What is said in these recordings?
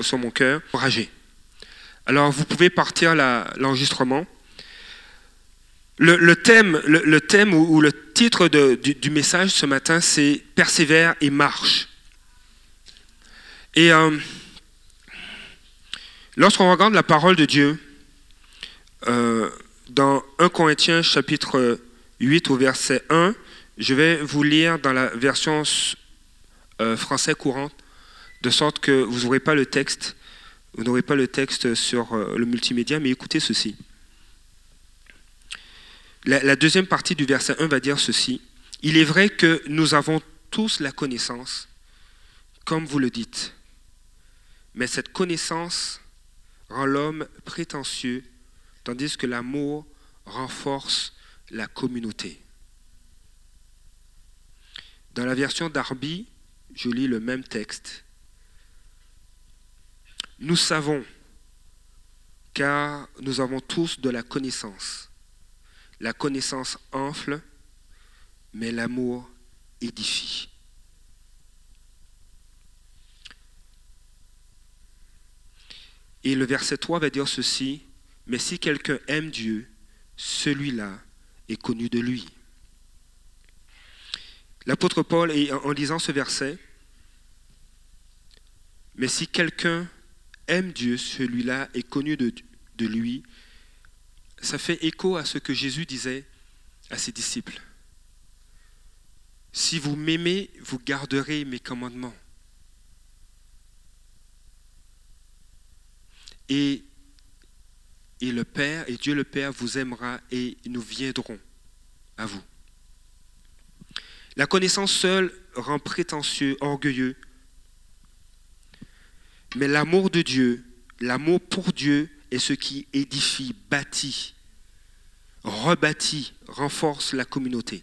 sur, mon cœur, encouragé. Alors vous pouvez partir l'enregistrement. Le, thème, ou, le titre du, message ce matin, c'est Persévère et marche. Et euh, lorsqu'on regarde la parole de Dieu, euh, dans 1 Corinthiens chapitre 8 au verset 1, je vais vous lire dans la version euh, français courante, de sorte que vous n'aurez pas le texte, sur le multimédia, mais écoutez ceci. La, deuxième partie du verset 1 va dire ceci. Il est vrai que nous avons tous la connaissance, comme vous le dites, mais cette connaissance rend l'homme prétentieux, tandis que l'amour renforce la communauté. Dans la version d'Arby, je lis le même texte. Nous savons, car nous avons tous de la connaissance. La connaissance enfle, mais l'amour édifie. Et le verset 3 va dire ceci, mais si quelqu'un aime Dieu, celui-là est connu de lui. L'apôtre Paul, en lisant ce verset, mais si quelqu'un aime Dieu, celui-là est connu de, de lui, ça fait écho à ce que Jésus disait à ses disciples. Si vous m'aimez, vous garderez mes commandements. Et, et le Père, et Dieu le Père vous aimera et nous viendrons à vous. La connaissance seule rend prétentieux, orgueilleux. Mais l'amour de Dieu, l'amour pour Dieu est ce qui édifie, bâtit, rebâtit, renforce la communauté.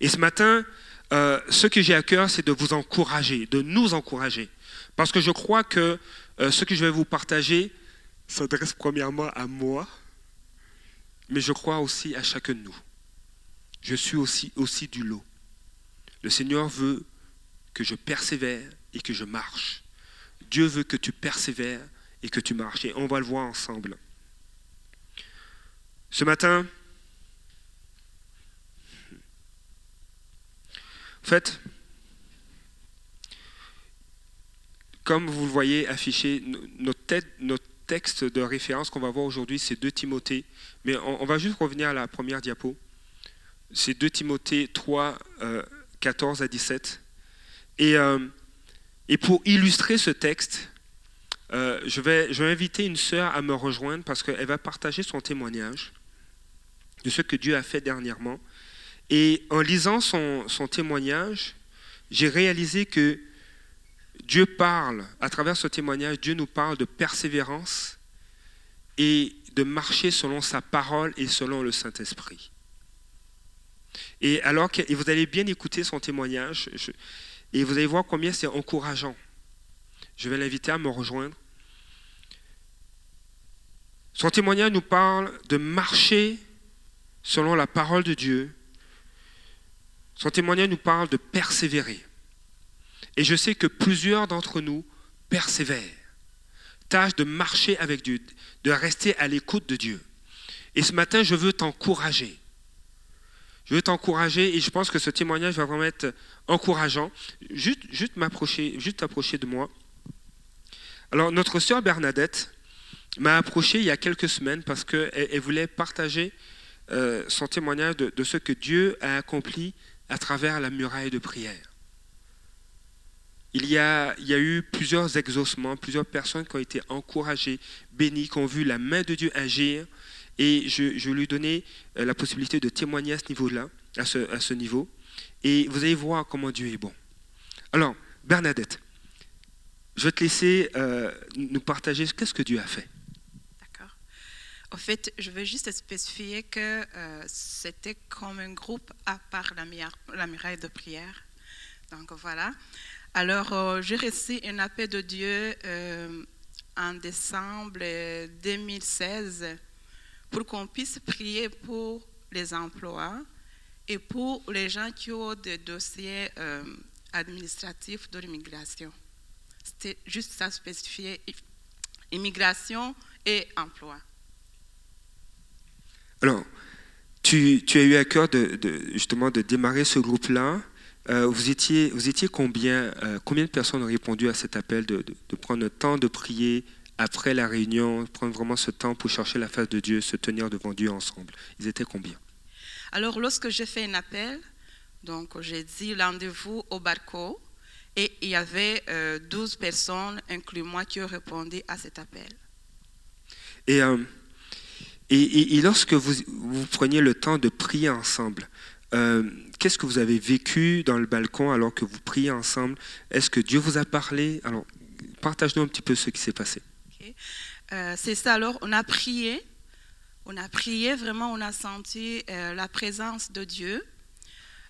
Et ce matin, euh, ce que j'ai à cœur, c'est de vous encourager, de nous encourager. Parce que je crois que euh, ce que je vais vous partager s'adresse premièrement à moi, mais je crois aussi à chacun de nous. Je suis aussi, aussi du lot. Le Seigneur veut que je persévère et que je marche. Dieu veut que tu persévères et que tu marches. Et on va le voir ensemble. Ce matin, en fait, comme vous le voyez affiché, notre, texte de référence qu'on va voir aujourd'hui, c'est 2 Timothée. Mais on, va juste revenir à la première diapo. C'est 2 Timothée 3, 14 euh, à 17. Et, euh, et pour illustrer ce texte, euh, je, vais, inviter une sœur à me rejoindre parce qu'elle va partager son témoignage de ce que Dieu a fait dernièrement. Et en lisant son, témoignage, j'ai réalisé que Dieu parle, à travers ce témoignage, Dieu nous parle de persévérance et de marcher selon sa parole et selon le Saint-Esprit. Et alors que vous allez bien écouter son témoignage, et vous allez voir combien c'est encourageant. Je vais l'inviter à me rejoindre. Son témoignage nous parle de marcher selon la parole de Dieu. Son témoignage nous parle de persévérer. Et je sais que plusieurs d'entre nous persévèrent. Tâche de marcher avec Dieu, de rester à l'écoute de Dieu. Et ce matin, je veux t'encourager. Je veux t'encourager et je pense que ce témoignage va vraiment être encourageant. Juste, juste m'approcher, juste t'approcher de moi. Alors, notre sœur Bernadette m'a approché il y a quelques semaines parce qu'elle elle voulait partager euh, son témoignage de, ce que Dieu a accompli à travers la muraille de prière. Il y, a, il y a eu plusieurs exaucements, plusieurs personnes qui ont été encouragées, bénies, qui ont vu la main de Dieu agir. Et je, je lui ai donné euh, la possibilité de témoigner à ce niveau-là, à ce, niveau. Et vous allez voir comment Dieu est bon. Alors, Bernadette, je vais te laisser euh, nous partager qu'est-ce que Dieu a fait. D'accord. En fait, je veux juste spécifier que euh, c'était comme un groupe à part la, muraille de prière. Donc voilà. Alors, j'ai reçu un appel de Dieu en décembre 2016 pour qu'on puisse prier pour les emplois et pour les gens qui ont des dossiers administratifs de l'immigration. C'était juste ça spécifié, immigration et emploi. Alors, tu, as eu à cœur justement de démarrer ce groupe-là. Euh, vous, étiez, combien, euh, combien de personnes ont répondu à cet appel de, prendre le temps de prier après la réunion, prendre vraiment ce temps pour chercher la face de Dieu, se tenir devant Dieu ensemble Ils étaient combien? Alors, lorsque j'ai fait un appel, donc j'ai dit rendez-vous au Barco, et il y avait 12 euh, personnes, inclus moi, qui ont répondu à cet appel. Et, et, et, lorsque vous, vous preniez le temps de prier ensemble, euh, qu'est-ce que vous avez vécu dans le balcon alors que vous priez ensemble? Est-ce que Dieu vous a parlé? Alors, partage-nous un petit peu ce qui s'est passé. Euh, c'est ça, alors on a prié, on a prié, vraiment on a senti euh, la présence de Dieu.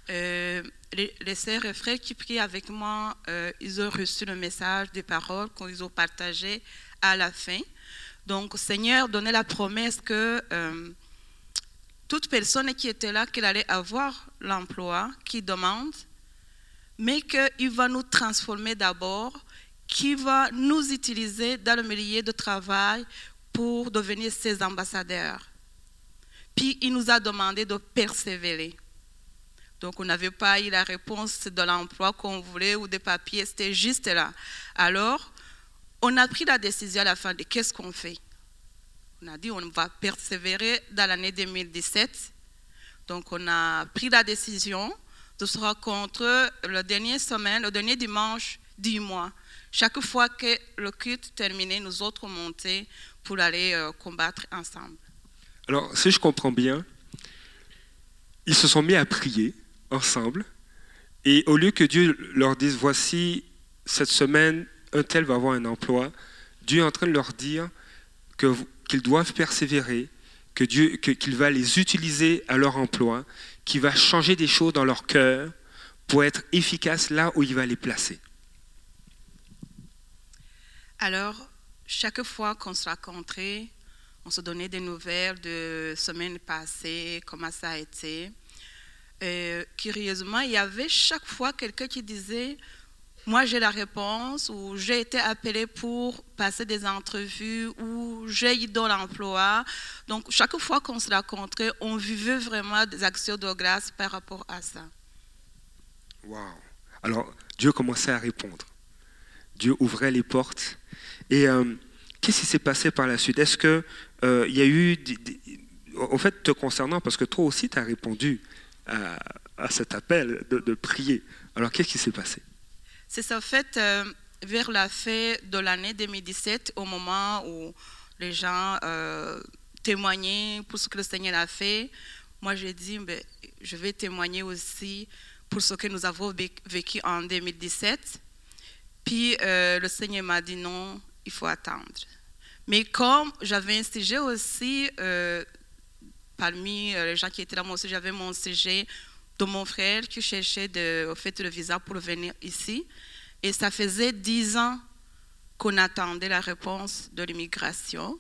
les, les sœurs et frères qui prient avec moi, ils ont reçu le message des paroles qu'ils ont partagées à la fin. Donc, Seigneur donnait la promesse que toute personne qui était là, qu'il allait avoir l'emploi qui demande, mais qu'il va nous transformer d'abord, qu'il va nous utiliser dans le milieu de travail pour devenir ses ambassadeurs. Puis il nous a demandé de persévérer. Donc on n'avait pas eu la réponse de l'emploi qu'on voulait ou des papiers, c'était juste là. Alors, on a pris la décision à la fin de qu'est-ce qu'on fait? On a dit on va persévérer dans l'année 2017. Donc on a pris la décision de se rencontrer le dernier semaine, le dernier dimanche du mois. Chaque fois que le culte terminait, nous autres montaient pour aller euh, combattre ensemble. Alors, si je comprends bien, ils se sont mis à prier ensemble. Et au lieu que Dieu leur dise, voici, cette semaine, un tel va avoir un emploi, Dieu est en train de leur dire qu'ils doivent persévérer, qu'il va les utiliser à leur emploi, qu'il va changer des choses dans leur cœur pour être efficace là où il va les placer. Alors, chaque fois qu'on se rencontrait, on se donnait des nouvelles de semaine passée, comment ça a été. Euh, curieusement, il y avait chaque fois quelqu'un qui disait moi j'ai la réponse ou j'ai été appelé pour passer des entrevues ou j'ai eu dans l'emploi. Donc chaque fois qu'on se rencontrait, on vivait vraiment des actions de grâce par rapport à ça. Wow. Alors Dieu commençait à répondre. Dieu ouvrait les portes. Et euh, qu'est-ce qui s'est passé par la suite? Est-ce qu'il euh, il y a eu, en fait, te concernant, parce que toi aussi tu as répondu à, cet appel de, prier. Alors qu'est-ce qui s'est passé? C'est ça, fait, euh, vers la fin de l'année 2017, au moment où les gens témoignaient pour ce que le Seigneur a fait, moi j'ai dit, ben, je vais témoigner aussi pour ce que nous avons vécu en 2017. Puis le Seigneur m'a dit non, il faut attendre. Mais comme j'avais un sujet aussi, parmi les gens qui étaient là, aussi j'avais mon sujet de mon frère qui cherchait de, fait, le visa pour venir ici. Et ça faisait dix ans qu'on attendait la réponse de l'immigration.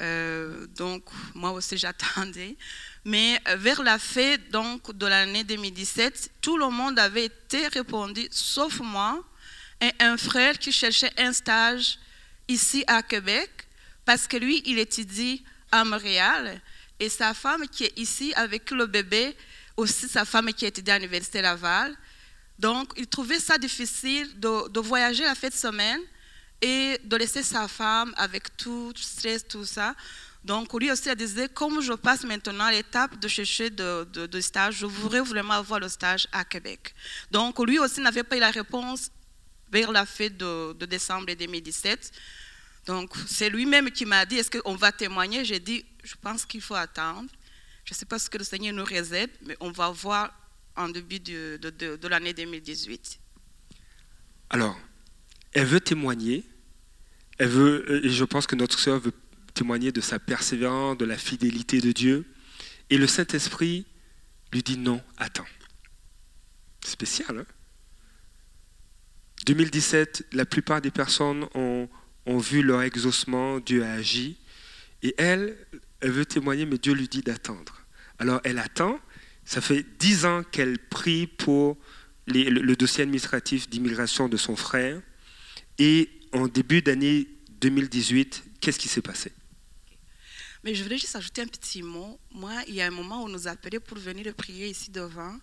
Euh, donc, moi aussi, j'attendais. Mais euh, vers la fin donc, de l'année 2017, tout le monde avait été répondu, sauf moi et un frère qui cherchait un stage ici à Québec, parce que lui, il étudie à Montréal, et sa femme qui est ici avec le bébé, aussi sa femme qui était à l'Université Laval. Donc, il trouvait ça difficile de, voyager la fin de semaine et de laisser sa femme avec tout stress, tout ça. Donc, lui aussi a disait, comme je passe maintenant l'étape de chercher de, de, stage, je voudrais vraiment avoir le stage à Québec. Donc, lui aussi n'avait pas eu la réponse vers la fin de, décembre 2017. Donc, c'est lui-même qui m'a dit, est-ce qu'on va témoigner? J'ai dit, je pense qu'il faut attendre. Je ne sais pas ce que le Seigneur nous réserve, mais on va voir en début de, de, l'année 2018. Alors, elle veut témoigner, elle veut, et je pense que notre sœur veut témoigner de sa persévérance, de la fidélité de Dieu, et le Saint-Esprit lui dit non, attends. Spécial, hein? 2017, la plupart des personnes ont, vu leur exaucement, Dieu a agi, et elle, elle veut témoigner, mais Dieu lui dit d'attendre. Alors elle attend. Ça fait dix ans qu'elle prie pour le, dossier administratif d'immigration de son frère. Et en début d'année 2018, qu'est-ce qui s'est passé? Mais je voulais juste ajouter un petit mot. Moi, il y a un moment où on nous appelait pour venir prier ici devant.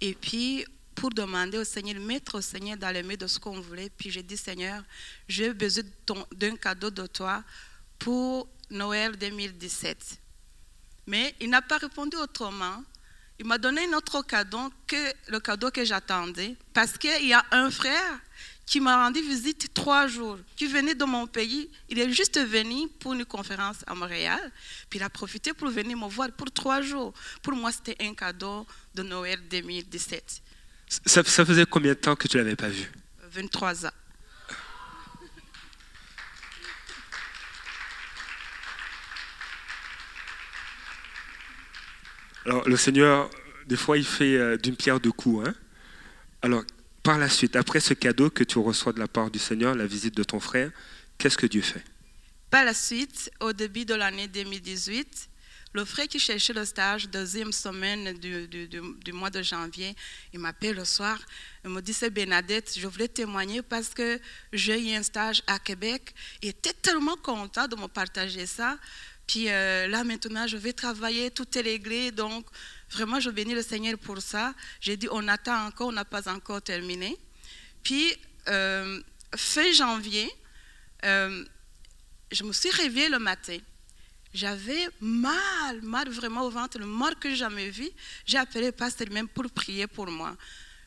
Et puis, pour demander au Seigneur, mettre au Seigneur dans les mains de ce qu'on voulait. Puis j'ai dit, Seigneur, j'ai besoin d'un cadeau de toi pour Noël 2017. Mais il n'a pas répondu autrement. Il m'a donné un autre cadeau que le cadeau que j'attendais. Parce qu'il y a un frère qui m'a rendu visite trois jours, qui venait de mon pays. Il est juste venu pour une conférence à Montréal. Puis il a profité pour venir me voir pour trois jours. Pour moi, c'était un cadeau de Noël 2017. Ça, ça faisait combien de temps que tu l'avais pas vu? 23 ans. Alors, le Seigneur, des fois, il fait euh, d'une pierre deux coups. hein. Alors, par la suite, après ce cadeau que tu reçois de la part du Seigneur, la visite de ton frère, qu'est-ce que Dieu fait? Par la suite, au début de l'année 2018, le frère qui cherchait le stage, deuxième semaine du, du- du- mois de janvier, il m'appelle le soir. Il me dit C'est Bénadette, je voulais témoigner parce que j'ai eu un stage à Québec. Il était tellement content de me partager ça. Puis euh, là, maintenant, je vais travailler, tout est réglé. Donc, vraiment, je bénis le Seigneur pour ça. J'ai dit On attend encore, on n'a pas encore terminé. Puis, euh, fin janvier, euh, je me suis réveillée le matin. J'avais mal, mal vraiment au ventre, le mal que j'ai jamais vu. J'ai appelé le pasteur même pour prier pour moi.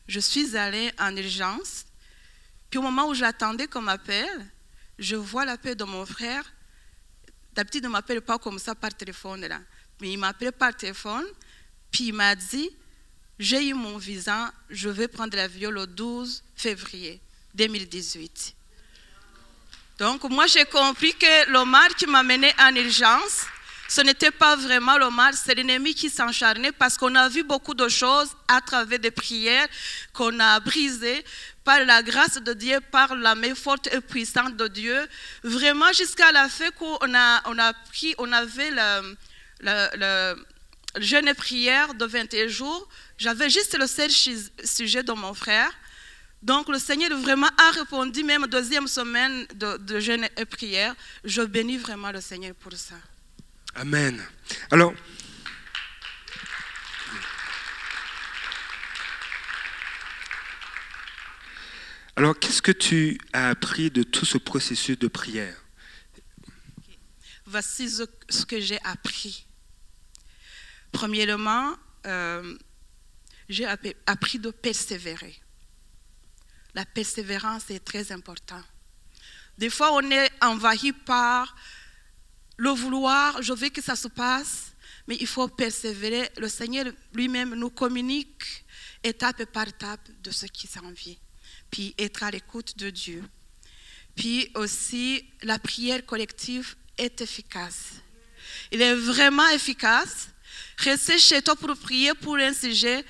Je suis allée en urgence. Puis au moment où j'attendais qu'on m'appelle, je vois l'appel de mon frère. D'habitude, ne m'appelle pas comme ça par téléphone. Là. Mais il m'appelait par téléphone. Puis il m'a dit, j'ai eu mon visa, je vais prendre l'avion le 12 février 2018. Donc, moi, j'ai compris que le mal qui m'a mené en urgence, ce n'était pas vraiment le mal, c'est l'ennemi qui s'encharnait parce qu'on a vu beaucoup de choses à travers des prières qu'on a brisées par la grâce de Dieu, par la main forte et puissante de Dieu. Vraiment, jusqu'à la fin qu'on a, on a pris, on avait le, le, le- jeûne et prière de 21 jours. J'avais juste le seul sujet de mon frère. Donc le Seigneur vraiment a répondu, même deuxième semaine de, de jeûne et prière. Je bénis vraiment le Seigneur pour ça. Amen. Alors, alors qu'est-ce que tu as appris de tout ce processus de prière? Voici ce, que j'ai appris. Premièrement, euh, j'ai app- appris de persévérer. La persévérance est très importante. Des fois, on est envahi par le vouloir, je veux que ça se passe, mais il faut persévérer. Le Seigneur lui-même nous communique étape par étape de ce qui s'en vient. Puis être à l'écoute de Dieu. Puis aussi, la prière collective est efficace. Il est vraiment efficace. Rester chez toi pour prier pour un sujet,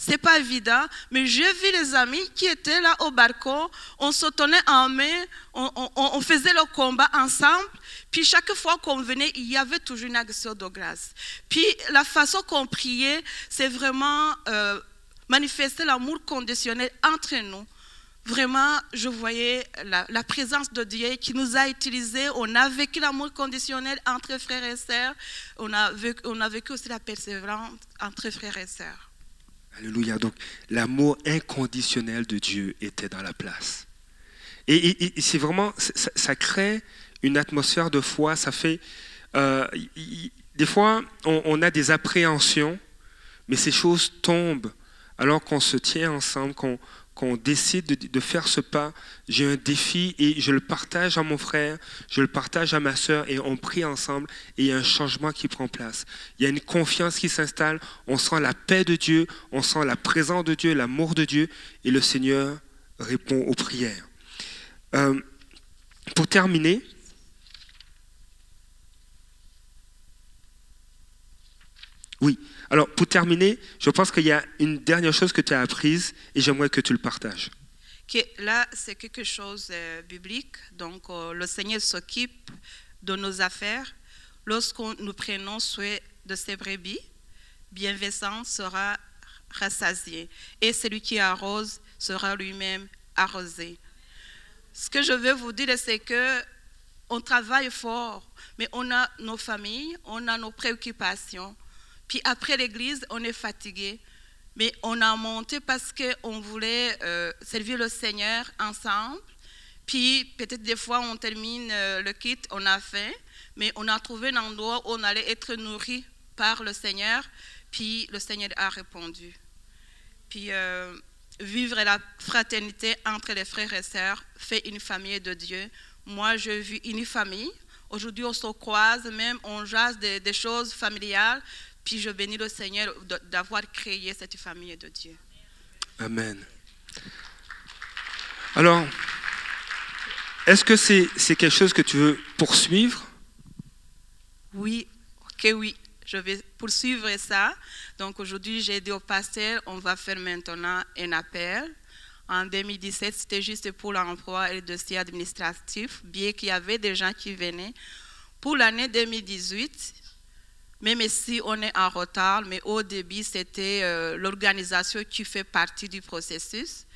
c'est pas évident. Mais j'ai vu les amis qui étaient là au balcon, on se tenait en main, on, faisait le combat ensemble. Puis chaque fois qu'on venait, il y avait toujours une action de grâce. Puis la façon qu'on priait, c'est vraiment euh, manifester l'amour conditionnel entre nous. Vraiment, je voyais la, la présence de Dieu qui nous a utilisés. On a vécu l'amour conditionnel entre frères et sœurs. On a vécu, on a vécu aussi la persévérance entre frères et sœurs. Alléluia. Donc, l'amour inconditionnel de Dieu était dans la place. Et, c'est vraiment, ça, crée une atmosphère de foi. Ça fait, euh, des fois, on, on a des appréhensions, mais ces choses tombent alors qu'on se tient ensemble, qu'on qu'on décide de, faire ce pas. J'ai un défi et je le partage à mon frère, je le partage à ma sœur et on prie ensemble et il y a un changement qui prend place. Il y a une confiance qui s'installe, on sent la paix de Dieu, on sent la présence de Dieu, l'amour de Dieu et le Seigneur répond aux prières. Euh, pour terminer, oui, alors pour terminer, je pense qu'il y a une dernière chose que tu as apprise et j'aimerais que tu le partages. Là, c'est quelque chose de biblique. Donc, euh, le Seigneur s'occupe de nos affaires. Lorsqu'on nous prenons soin de ses brebis, bienveillant sera rassasié. Et celui qui arrose sera lui-même arrosé. ce que je veux vous dire, c'est que on travaille fort, mais on a nos familles, on a nos préoccupations. Puis après l'église, on est fatigué. Mais on a monté parce qu'on voulait euh, servir le Seigneur ensemble. Puis peut-être des fois, on termine euh, le kit, on a faim, mais on a trouvé un endroit où on allait être nourri par le Seigneur. Puis le Seigneur a répondu. Puis euh, vivre la fraternité entre les frères et sœurs fait une famille de Dieu. Moi, je vis une famille. Aujourd'hui, on se croise, même on jase des, des choses familiales. Puis je bénis le Seigneur d'avoir créé cette famille de Dieu. Amen. Alors, est-ce que c'est quelque chose que tu veux poursuivre? Oui, ok, oui. Je vais poursuivre ça. Donc aujourd'hui, j'ai dit au pasteur, on va faire maintenant un appel. En 2017, c'était juste pour l'emploi et le dossier administratif, bien qu'il y avait des gens qui venaient. Pour l'année 2018, même si on est en retard, mais au début, c'était euh, l'organisation qui fait partie du processus.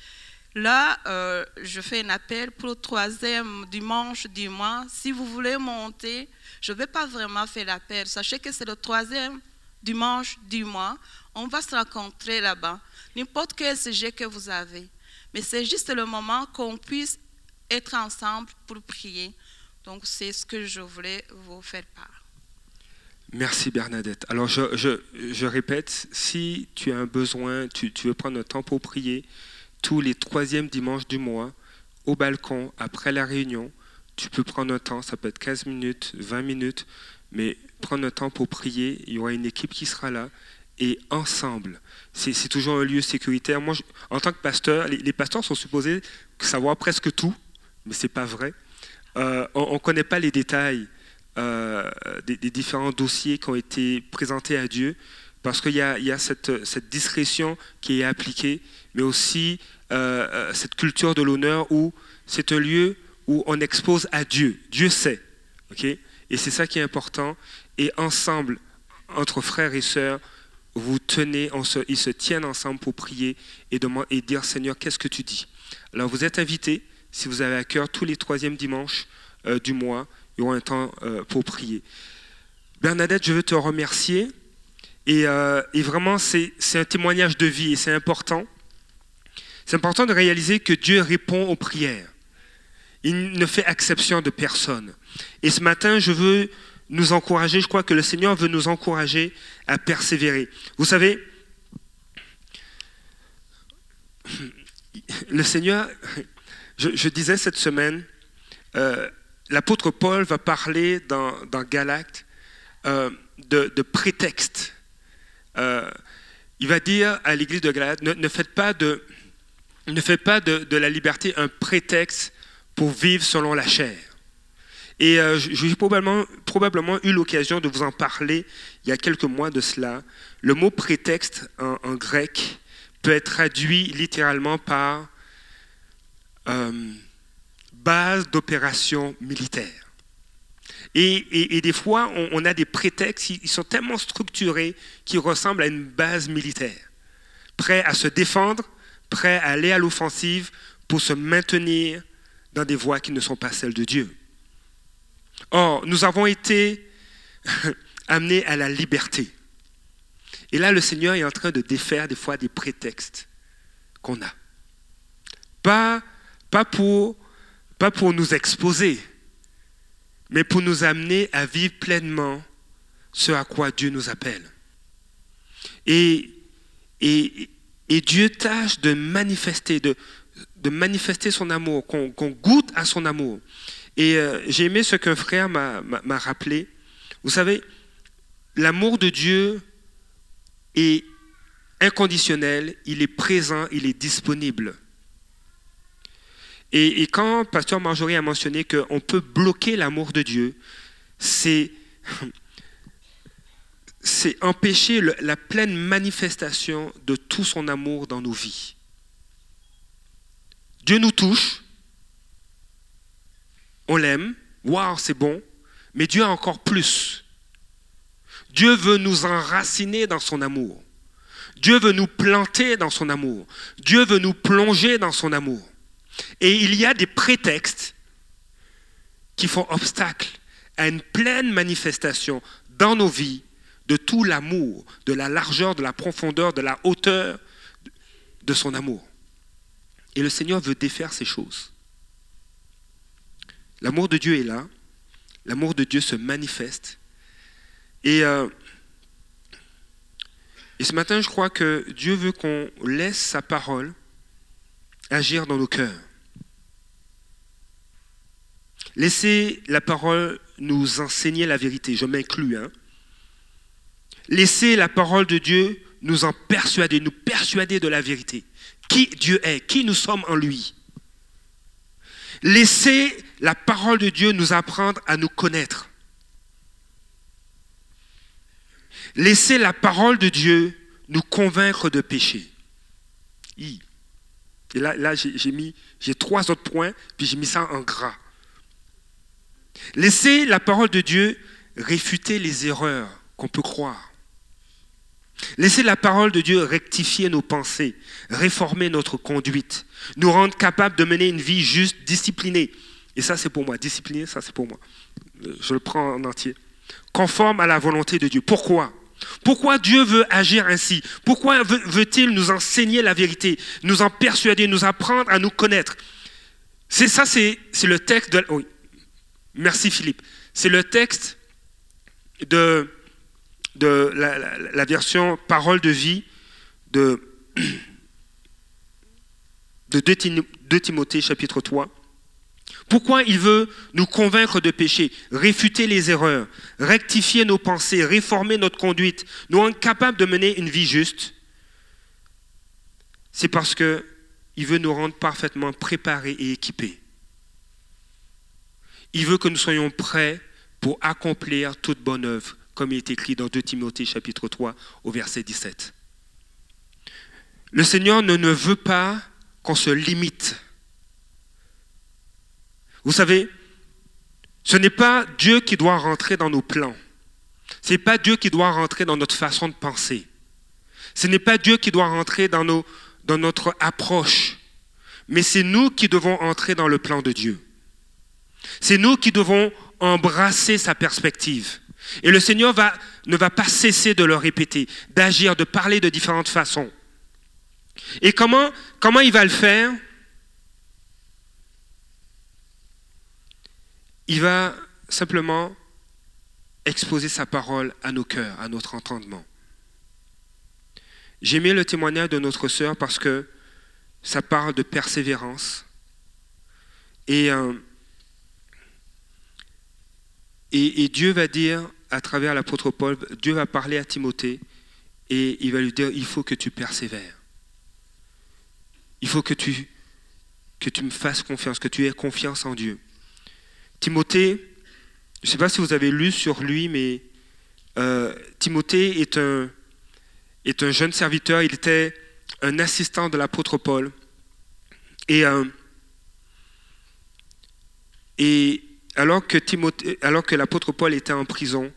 Là, euh, je fais un appel pour le troisième dimanche du mois. Si vous voulez monter, je ne vais pas vraiment faire l'appel. Sachez que c'est le troisième dimanche du mois. On va se rencontrer là-bas. N'importe quel sujet que vous avez. Mais c'est juste le moment qu'on puisse être ensemble pour prier. Donc, c'est ce que je voulais vous faire part. Merci Bernadette. Alors je, répète, si tu as un besoin, tu, veux prendre un temps pour prier, tous les troisièmes dimanches du mois, au balcon, après la réunion, tu peux prendre un temps, ça peut être 15 minutes, 20 minutes, mais prendre un temps pour prier, il y aura une équipe qui sera là, et ensemble, c'est toujours un lieu sécuritaire. Moi, en tant que pasteur, les, pasteurs sont supposés savoir presque tout, mais ce n'est pas vrai. Euh, on ne connaît pas les détails euh, des, différents dossiers qui ont été présentés à Dieu, parce qu'il y a, cette, discrétion qui est appliquée, mais aussi euh, euh, cette culture de l'honneur où c'est un lieu où on expose à Dieu. Dieu sait. ok? Et c'est ça qui est important. Et ensemble, entre frères et sœurs, vous tenez, ils se tiennent ensemble pour prier et dire Seigneur, qu'est-ce que tu dis? Alors vous êtes invités, si vous avez à cœur, tous les troisièmes dimanches du mois, y aura un temps euh, pour prier. Bernadette, je veux te remercier. Et, euh, vraiment, c'est un témoignage de vie et c'est important. C'est important de réaliser que Dieu répond aux prières. Il ne fait exception de personne. Et ce matin, je veux nous encourager, je crois que le Seigneur veut nous encourager à persévérer. Vous savez, le Seigneur, je, disais cette semaine, euh, l'apôtre Paul va parler dans, dans Galacte euh, de, prétexte. Euh, il va dire à l'église de Galacte, ne, faites pas, de, ne faites pas de, la liberté un prétexte pour vivre selon la chair. Et euh, j'ai probablement, probablement eu l'occasion de vous en parler il y a quelques mois de cela. Le mot prétexte en grec peut être traduit littéralement par base d'opération militaire. Et, des fois, on, a des prétextes, ils sont tellement structurés qu'ils ressemblent à une base militaire. Prêt à se défendre, prêt à aller à l'offensive pour se maintenir dans des voies qui ne sont pas celles de Dieu. Or, nous avons été amenés à la liberté. Et là, le Seigneur est en train de défaire des fois des prétextes qu'on a. Pas, pas pour pas pour nous exposer, mais pour nous amener à vivre pleinement ce à quoi Dieu nous appelle. Et, Dieu tâche de manifester, de, de manifester son amour, qu'on goûte à son amour. Et euh, j'ai aimé ce qu'un frère m'a rappelé. Vous savez, l'amour de Dieu est inconditionnel, il est présent, il est disponible. Et, quand Pasteur Marjorie a mentionné qu'on peut bloquer l'amour de Dieu, c'est empêcher la pleine manifestation de tout son amour dans nos vies. Dieu nous touche, on l'aime, waouh, c'est bon, mais Dieu a encore plus. Dieu veut nous enraciner dans son amour. Dieu veut nous planter dans son amour. Dieu veut nous plonger dans son amour. Et il y a des prétextes qui font obstacle à une pleine manifestation dans nos vies de tout l'amour, de la largeur, de la profondeur, de la hauteur de son amour. Et le Seigneur veut défaire ces choses. L'amour de Dieu est là, l'amour de Dieu se manifeste. Et, euh, ce matin, je crois que Dieu veut qu'on laisse sa parole agir dans nos cœurs. Laissez la parole nous enseigner la vérité, je m'inclus. Hein. Laissez la parole de Dieu nous en persuader, nous persuader de la vérité. Qui Dieu est, qui nous sommes en lui. Laissez la parole de Dieu nous apprendre à nous connaître. Laissez la parole de Dieu nous convaincre de péché. Et là, là j'ai mis, j'ai trois autres points, puis j'ai mis ça en gras. Laissez la parole de Dieu réfuter les erreurs qu'on peut croire. Laissez la parole de Dieu rectifier nos pensées, réformer notre conduite, nous rendre capables de mener une vie juste, disciplinée. Et ça, c'est pour moi. Disciplinée, ça, c'est pour moi. Je le prends en entier. Conforme à la volonté de Dieu. Pourquoi? Pourquoi Dieu veut agir ainsi? Pourquoi veut-il nous enseigner la vérité, nous en persuader, nous apprendre à nous connaître? C'est ça, c'est le texte de. Oui. Merci Philippe. C'est le texte de de la, version parole de vie de, de 2 Timothée chapitre 3. Pourquoi il veut nous convaincre de péché, réfuter les erreurs, rectifier nos pensées, réformer notre conduite, nous rendre capables de mener une vie juste? C'est parce que il veut nous rendre parfaitement préparés et équipés. Il veut que nous soyons prêts pour accomplir toute bonne œuvre comme il est écrit dans 2 Timothée chapitre 3 au verset 17. Le Seigneur ne, veut pas qu'on se limite. Vous savez, ce n'est pas Dieu qui doit rentrer dans nos plans. Ce n'est pas Dieu qui doit rentrer dans notre façon de penser. Ce n'est pas Dieu qui doit rentrer dans notre approche. Mais c'est nous qui devons entrer dans le plan de Dieu. C'est nous qui devons embrasser sa perspective. Et le Seigneur ne va pas cesser de le répéter, d'agir, de parler de différentes façons. Et comment, il va le faire? Il va simplement exposer sa parole à nos cœurs, à notre entendement. J'ai mis le témoignage de notre sœur parce que ça parle de persévérance. Et, euh, et, Dieu va dire à travers l'apôtre Paul, Dieu va parler à Timothée et il va lui dire, il faut que tu persévères. Il faut que tu, me fasses confiance, que tu aies confiance en Dieu. Timothée, je ne sais pas si vous avez lu sur lui, mais euh, Timothée est un, jeune serviteur, il était un assistant de l'apôtre Paul. Et, euh, et alors que, alors que l'apôtre Paul était en prison,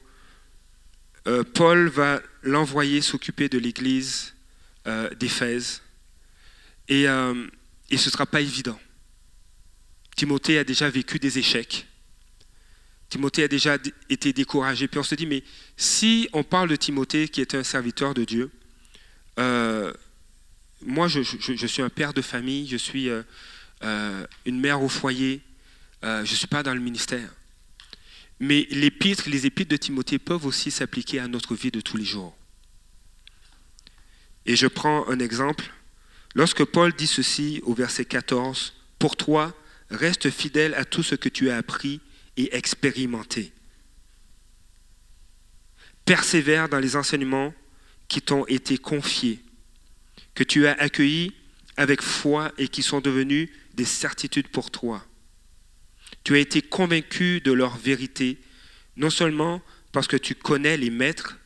euh, Paul va l'envoyer s'occuper de l'église euh, d'Éphèse. Et, euh, ce ne sera pas évident. Timothée a déjà vécu des échecs. Timothée a déjà été découragé. Puis on se dit, mais si on parle de Timothée qui est un serviteur de Dieu, moi je, suis un père de famille, je suis une mère au foyer, euh, je ne suis pas dans le ministère. Mais l'épître, les épîtres de Timothée peuvent aussi s'appliquer à notre vie de tous les jours. Et je prends un exemple. Lorsque Paul dit ceci au verset 14, Pour toi, reste fidèle à tout ce que tu as appris et expérimenté. Persévère dans les enseignements qui t'ont été confiés, que tu as accueillis avec foi et qui sont devenus des certitudes pour toi. Tu as été convaincu de leur vérité, non seulement parce que tu connais les maîtres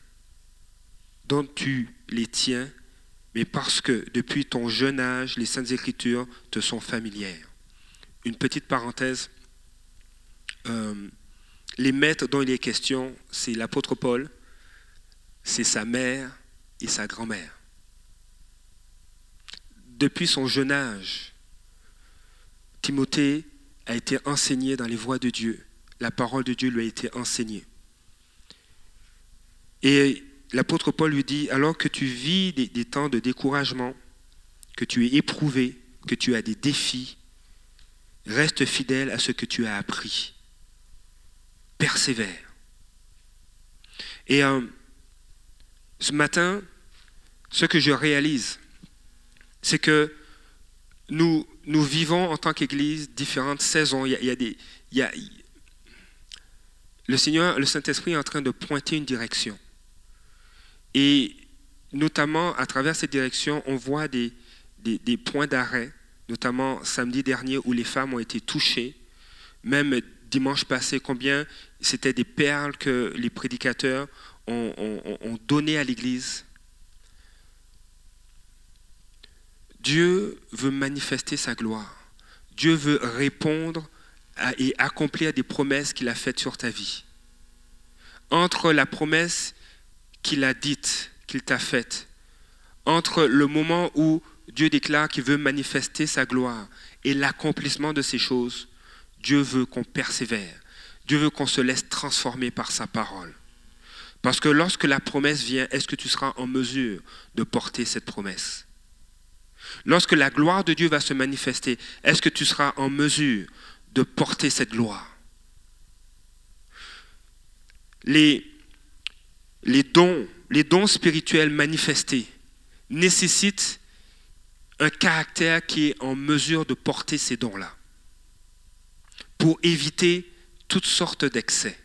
dont tu les tiens, mais parce que depuis ton jeune âge, les saintes écritures te sont familières. Une petite parenthèse. Euh, les maîtres dont il est question, c'est l'apôtre Paul, c'est sa mère et sa grand-mère. Depuis son jeune âge, Timothée a été enseigné dans les voies de Dieu. La parole de Dieu lui a été enseignée. Et l'apôtre Paul lui dit, alors que tu vis des, temps de découragement, que tu es éprouvé, que tu as des défis, reste fidèle à ce que tu as appris. Persévère. Et euh, ce matin, ce que je réalise, c'est que nous, nous vivons en tant qu'Église différentes saisons. Il y a, le Seigneur, le Saint-Esprit est en train de pointer une direction. Et notamment, à travers cette direction, on voit des points d'arrêt, notamment samedi dernier où les femmes ont été touchées, même dimanche passé, combien c'était des perles que les prédicateurs ont, ont, ont données à l'Église. Dieu veut manifester sa gloire. Dieu veut répondre et accomplir des promesses qu'il a faites sur ta vie. Entre la promesse qu'il a dite, qu'il t'a faite, entre le moment où Dieu déclare qu'il veut manifester sa gloire et l'accomplissement de ces choses, Dieu veut qu'on persévère. Dieu veut qu'on se laisse transformer par sa parole. Parce que lorsque la promesse vient, est-ce que tu seras en mesure de porter cette promesse? Lorsque la gloire de Dieu va se manifester, est-ce que tu seras en mesure de porter cette gloire? Les, les dons, les dons spirituels manifestés nécessitent un caractère qui est en mesure de porter ces dons-là pour éviter toutes sortes d'excès,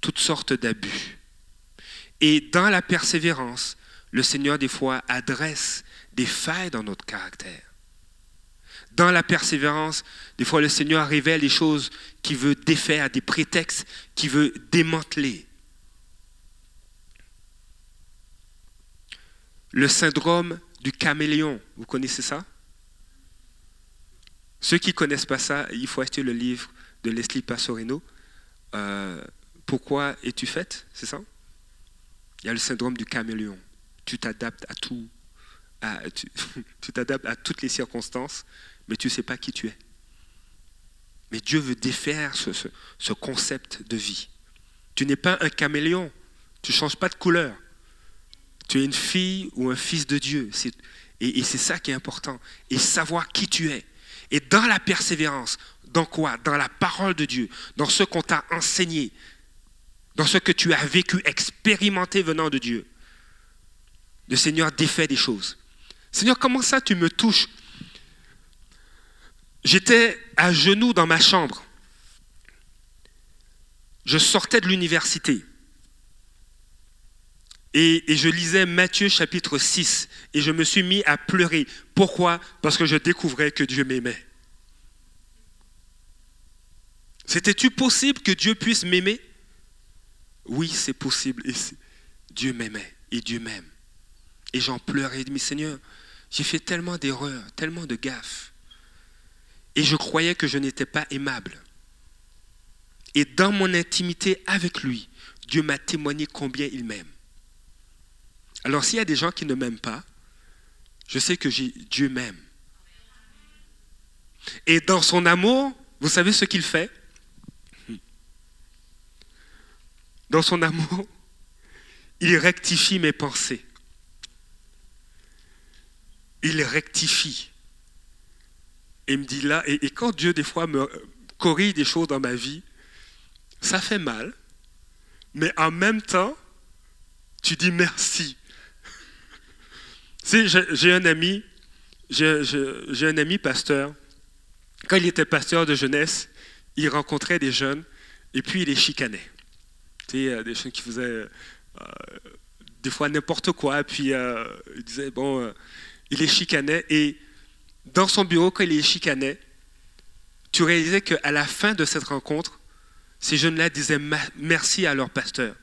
toutes sortes d'abus. Et dans la persévérance, le Seigneur des fois adresse des failles dans notre caractère. Dans la persévérance, des fois le Seigneur révèle des choses qu'il veut défaire, des prétextes qu'il veut démanteler. Le syndrome du caméléon, vous connaissez ça? Ceux qui ne connaissent pas ça, il faut acheter le livre de Leslie Passorino. Euh, pourquoi es-tu faite? C'est ça? Il y a le syndrome du caméléon. Tu t'adaptes à tout, tu t'adaptes à toutes les circonstances, mais tu ne sais pas qui tu es. Mais Dieu veut défaire ce, ce, concept de vie. Tu n'es pas un caméléon, tu ne changes pas de couleur. Tu es une fille ou un fils de Dieu. Et c'est ça qui est important. Et savoir qui tu es. Et dans la persévérance, dans quoi? Dans la parole de Dieu, dans ce qu'on t'a enseigné, dans ce que tu as vécu, expérimenté venant de Dieu. Le Seigneur défait des choses. Seigneur, comment ça tu me touches? J'étais à genoux dans ma chambre. Je sortais de l'université. Et, je lisais Matthieu chapitre 6 et je me suis mis à pleurer. Pourquoi? Parce que je découvrais que Dieu m'aimait. C'était-tu possible que Dieu puisse m'aimer? Oui, c'est possible. Et Dieu m'aimait et Dieu m'aime. Et j'en pleurais. Mais Seigneur, j'ai fait tellement d'erreurs, tellement de gaffes. Et je croyais que je n'étais pas aimable. Et dans mon intimité avec lui, Dieu m'a témoigné combien il m'aime. Alors s'il y a des gens qui ne m'aiment pas, je sais que Dieu m'aime. Et dans son amour, vous savez ce qu'il fait? Dans son amour, il rectifie mes pensées il rectifie. Et me dit là, et, quand Dieu des fois me corrige des choses dans ma vie, ça fait mal, mais en même temps, tu dis merci. Tu j'ai un ami, j'ai un ami pasteur. Quand il était pasteur de jeunesse, il rencontrait des jeunes et puis il les chicanait. Tu sais, des jeunes qui faisaient euh, des fois n'importe quoi. Puis euh, il disait, bon, euh, il les chicanait et dans son bureau, quand il les chicanait, tu réalisais qu'à la fin de cette rencontre, ces jeunes-là disaient merci à leur pasteur.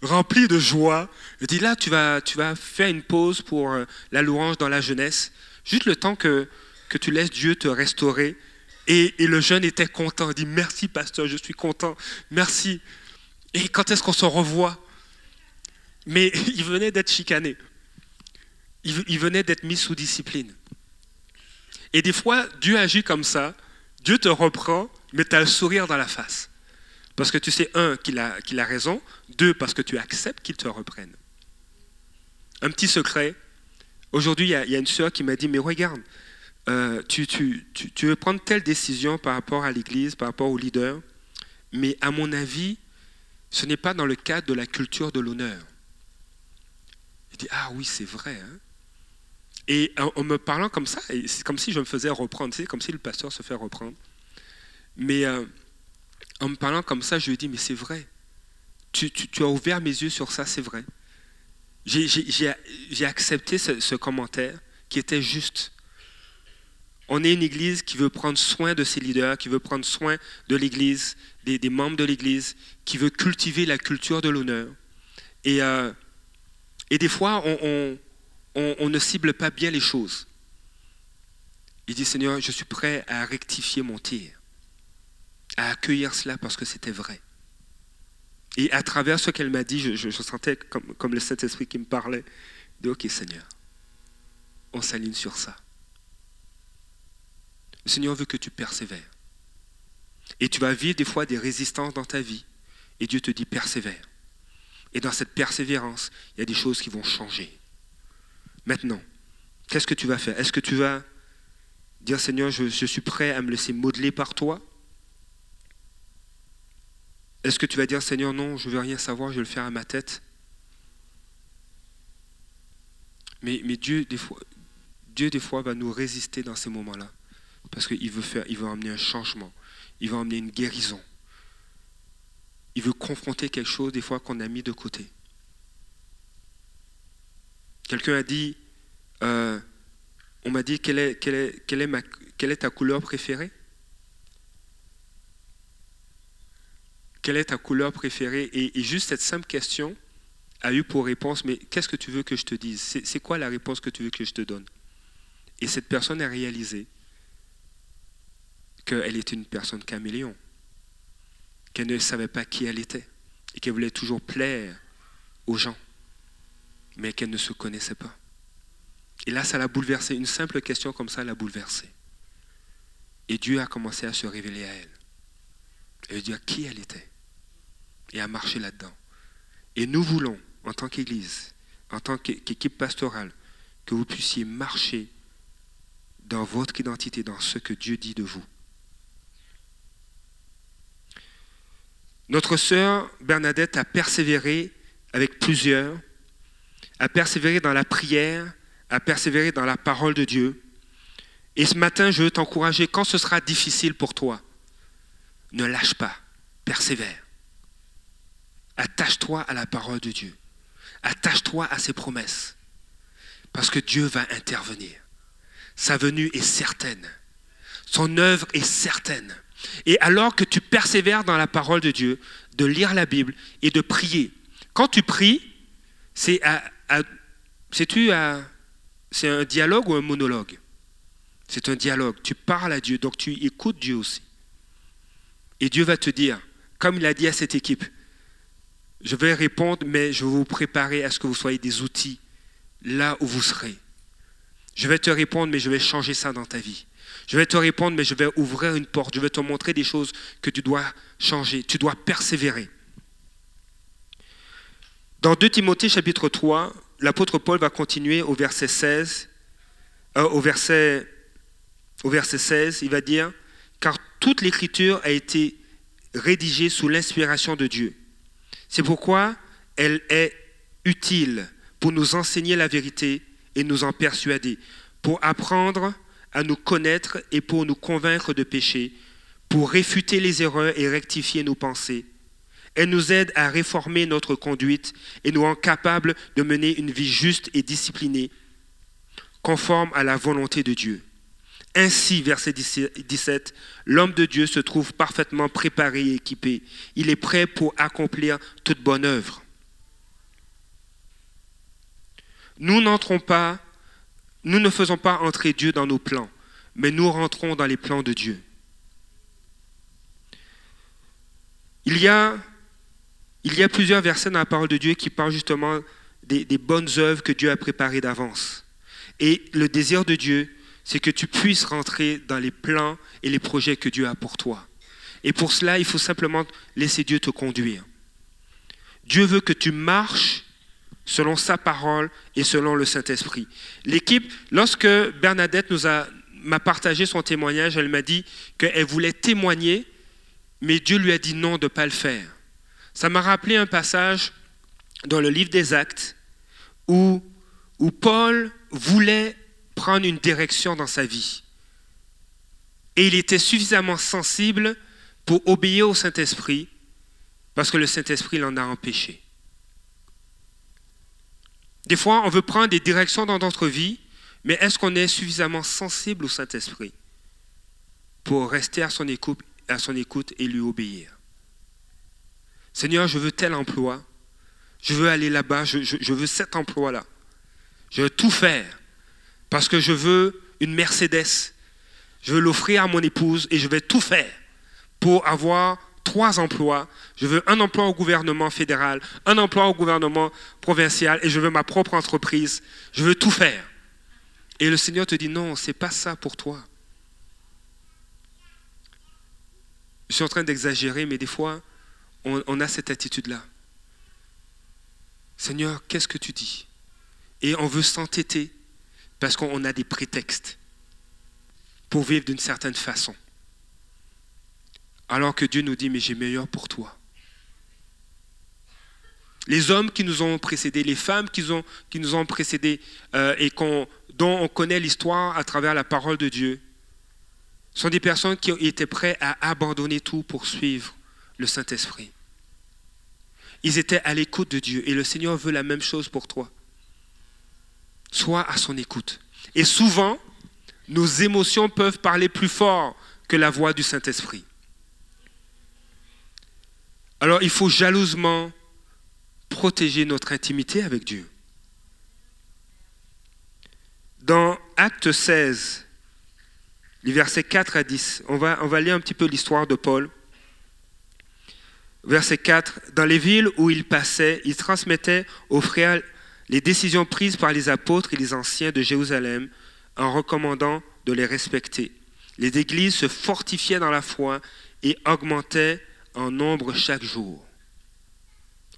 Remplis de joie, il dit là, tu vas, tu vas faire une pause pour euh, la louange dans la jeunesse, juste le temps que, que tu laisses Dieu te restaurer. Et, et le jeune était content, il dit merci pasteur, je suis content, merci. Et quand est-ce qu'on se revoit? Mais il venait d'être chicané il venait d'être mis sous discipline. Et des fois, Dieu agit comme ça, Dieu te reprend, mais tu as le sourire dans la face. Parce que tu sais, un, qu'il a, raison, deux, parce que tu acceptes qu'il te reprenne. Un petit secret. Aujourd'hui, il y, a une sœur qui m'a dit, mais regarde, euh, tu, tu, tu, veux prendre telle décision par rapport à l'Église, par rapport au leader, mais à mon avis, ce n'est pas dans le cadre de la culture de l'honneur. Il dit, ah oui, c'est vrai. Hein. Et en, me parlant comme ça, c'est comme si je me faisais reprendre, c'est comme si le pasteur se fait reprendre. Mais euh, en me parlant comme ça, je lui ai dit, mais c'est vrai. Tu, as ouvert mes yeux sur ça, c'est vrai. J'ai accepté ce, commentaire qui était juste. On est une église qui veut prendre soin de ses leaders, qui veut prendre soin de l'église, des, membres de l'église, qui veut cultiver la culture de l'honneur. Et, euh, des fois, on, ne cible pas bien les choses. Il dit, Seigneur, je suis prêt à rectifier mon tir, à accueillir cela parce que c'était vrai. Et à travers ce qu'elle m'a dit, je, sentais comme, comme le Saint-Esprit qui me parlait, de OK Seigneur, on s'aligne sur ça. Le Seigneur veut que tu persévères. Et tu vas vivre des fois des résistances dans ta vie. Et Dieu te dit persévère. Et dans cette persévérance, il y a des choses qui vont changer. Maintenant, qu'est-ce que tu vas faire? Est-ce que tu vas dire Seigneur, je, suis prêt à me laisser modeler par toi? Est-ce que tu vas dire Seigneur, non, je ne veux rien savoir, je vais le faire à ma tête? Mais, Dieu, des fois, Dieu, des fois, va nous résister dans ces moments-là. Parce qu'il veut, faire, il veut emmener un changement. Il veut emmener une guérison. Il veut confronter quelque chose, des fois, qu'on a mis de côté. Quelqu'un a dit, euh, on m'a dit, quelle est, ta couleur préférée? Quelle est ta couleur préférée? Et, juste cette simple question a eu pour réponse, mais qu'est-ce que tu veux que je te dise? C'est quoi la réponse que tu veux que je te donne? Et cette personne a réalisé qu'elle était une personne caméléon, qu'elle ne savait pas qui elle était et qu'elle voulait toujours plaire aux gens mais qu'elle ne se connaissait pas. Et là, ça l'a bouleversée. Une simple question comme ça l'a bouleversée. Et Dieu a commencé à se révéler à elle. Et à dire qui elle était? Et à marcher là-dedans. Et nous voulons, en tant qu'Église, en tant qu'équipe pastorale, que vous puissiez marcher dans votre identité, dans ce que Dieu dit de vous. Notre sœur Bernadette a persévéré avec plusieurs à persévérer dans la prière, à persévérer dans la parole de Dieu. Et ce matin, je veux t'encourager, quand ce sera difficile pour toi, ne lâche pas, persévère. Attache-toi à la parole de Dieu. Attache-toi à ses promesses. Parce que Dieu va intervenir. Sa venue est certaine. Son œuvre est certaine. Et alors que tu persévères dans la parole de Dieu, de lire la Bible et de prier, quand tu pries, c'est à, sais-tu, c'est un dialogue ou un monologue? C'est un dialogue. Tu parles à Dieu, donc tu écoutes Dieu aussi. Et Dieu va te dire, comme il a dit à cette équipe, je vais répondre, mais je vais vous préparer à ce que vous soyez des outils là où vous serez. Je vais te répondre, mais je vais changer ça dans ta vie. Je vais te répondre, mais je vais ouvrir une porte. Je vais te montrer des choses que tu dois changer. Tu dois persévérer. Dans 2 Timothée chapitre 3, l'apôtre Paul va continuer au verset 16. Euh, au, verset, au verset 16, il va dire, car toute l'écriture a été rédigée sous l'inspiration de Dieu. C'est pourquoi elle est utile pour nous enseigner la vérité et nous en persuader, pour apprendre à nous connaître et pour nous convaincre de péché, pour réfuter les erreurs et rectifier nos pensées elle nous aide à réformer notre conduite et nous rend capables de mener une vie juste et disciplinée, conforme à la volonté de Dieu. Ainsi, verset 17, l'homme de Dieu se trouve parfaitement préparé et équipé. Il est prêt pour accomplir toute bonne œuvre. Nous n'entrons pas, nous ne faisons pas entrer Dieu dans nos plans, mais nous rentrons dans les plans de Dieu. Il y a il y a plusieurs versets dans la parole de Dieu qui parlent justement des, bonnes œuvres que Dieu a préparées d'avance. Et le désir de Dieu, c'est que tu puisses rentrer dans les plans et les projets que Dieu a pour toi. Et pour cela, il faut simplement laisser Dieu te conduire. Dieu veut que tu marches selon sa parole et selon le Saint-Esprit. L'équipe, lorsque Bernadette nous a m'a partagé son témoignage, elle m'a dit qu'elle voulait témoigner, mais Dieu lui a dit non de ne pas le faire. Ça m'a rappelé un passage dans le livre des Actes où, Paul voulait prendre une direction dans sa vie. Et il était suffisamment sensible pour obéir au Saint-Esprit, parce que le Saint-Esprit l'en a empêché. Des fois, on veut prendre des directions dans notre vie, mais est-ce qu'on est suffisamment sensible au Saint-Esprit pour rester à son écoute et lui obéir? Seigneur, je veux tel emploi, je veux aller là-bas, je, veux cet emploi-là. Je veux tout faire parce que je veux une Mercedes. Je veux l'offrir à mon épouse et je vais tout faire pour avoir trois emplois. Je veux un emploi au gouvernement fédéral, un emploi au gouvernement provincial et je veux ma propre entreprise. Je veux tout faire. Et le Seigneur te dit non, c'est pas ça pour toi. Je suis en train d'exagérer, mais des fois, on, a cette attitude-là. Seigneur, qu'est-ce que tu dis? Et on veut s'entêter parce qu'on a des prétextes pour vivre d'une certaine façon. Alors que Dieu nous dit, mais j'ai meilleur pour toi. Les hommes qui nous ont précédés, les femmes qui nous ont précédés euh, et dont on connaît l'histoire à travers la parole de Dieu, sont des personnes qui étaient prêtes à abandonner tout pour suivre le Saint-Esprit. Ils étaient à l'écoute de Dieu et le Seigneur veut la même chose pour toi. Sois à son écoute. Et souvent, nos émotions peuvent parler plus fort que la voix du Saint-Esprit. Alors il faut jalousement protéger notre intimité avec Dieu. Dans Acte 16, les versets 4 à 10, on va, on va lire un petit peu l'histoire de Paul. Verset 4, dans les villes où il passait, il transmettait aux frères les décisions prises par les apôtres et les anciens de Jérusalem en recommandant de les respecter. Les églises se fortifiaient dans la foi et augmentaient en nombre chaque jour.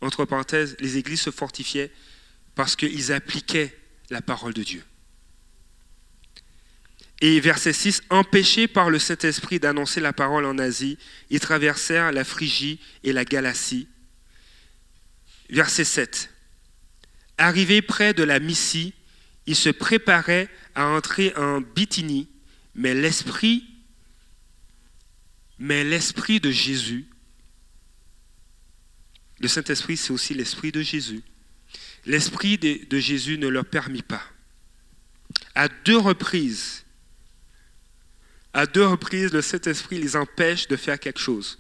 Entre parenthèses, les églises se fortifiaient parce qu'ils appliquaient la parole de Dieu. Et verset 6, empêchés par le Saint-Esprit d'annoncer la parole en Asie, ils traversèrent la Phrygie et la Galatie. Verset 7, Arrivé près de la Mysie, il se préparait à entrer en Bithynie, mais l'esprit, mais l'esprit de Jésus, le Saint-Esprit, c'est aussi l'esprit de Jésus. L'esprit de Jésus ne leur permit pas. À deux reprises, à deux reprises, le Saint-Esprit les empêche de faire quelque chose.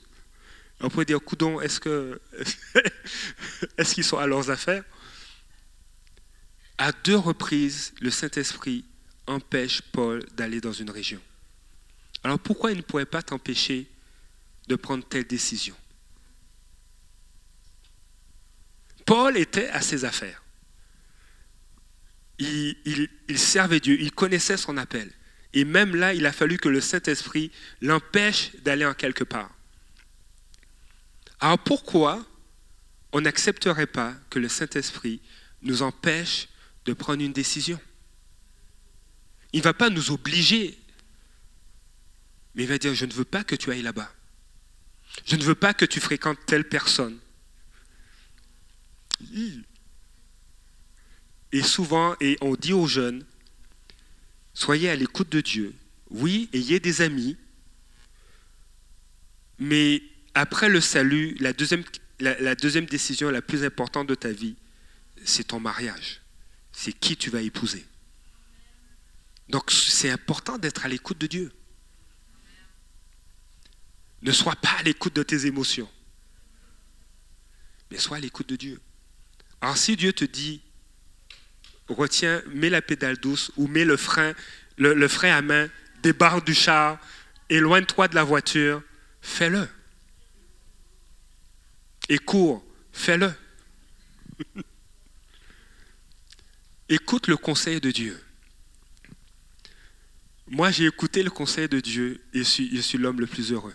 On pourrait dire, coudon, est-ce que, est-ce qu'ils sont à leurs affaires? À deux reprises, le Saint-Esprit empêche Paul d'aller dans une région. Alors pourquoi il ne pourrait pas t'empêcher de prendre telle décision? Paul était à ses affaires. Il, servait Dieu, il connaissait son appel. Et même là, il a fallu que le Saint-Esprit l'empêche d'aller en quelque part. Alors pourquoi on n'accepterait pas que le Saint-Esprit nous empêche de prendre une décision? Il ne va pas nous obliger, mais il va dire, je ne veux pas que tu ailles là-bas. Je ne veux pas que tu fréquentes telle personne. Et souvent, et on dit aux jeunes, soyez à l'écoute de Dieu. Oui, ayez des amis, mais après le salut, la deuxième, décision la plus importante de ta vie, c'est ton mariage c'est qui tu vas épouser. Donc c'est important d'être à l'écoute de Dieu. Ne sois pas à l'écoute de tes émotions, mais sois à l'écoute de Dieu. Alors si Dieu te dit, retiens, mets la pédale douce ou mets le frein, le, frein à main, débarque du char, éloigne-toi de la voiture, fais-le. Et cours, fais-le. Écoute le conseil de Dieu. Moi, j'ai écouté le conseil de Dieu et je suis l'homme le plus heureux.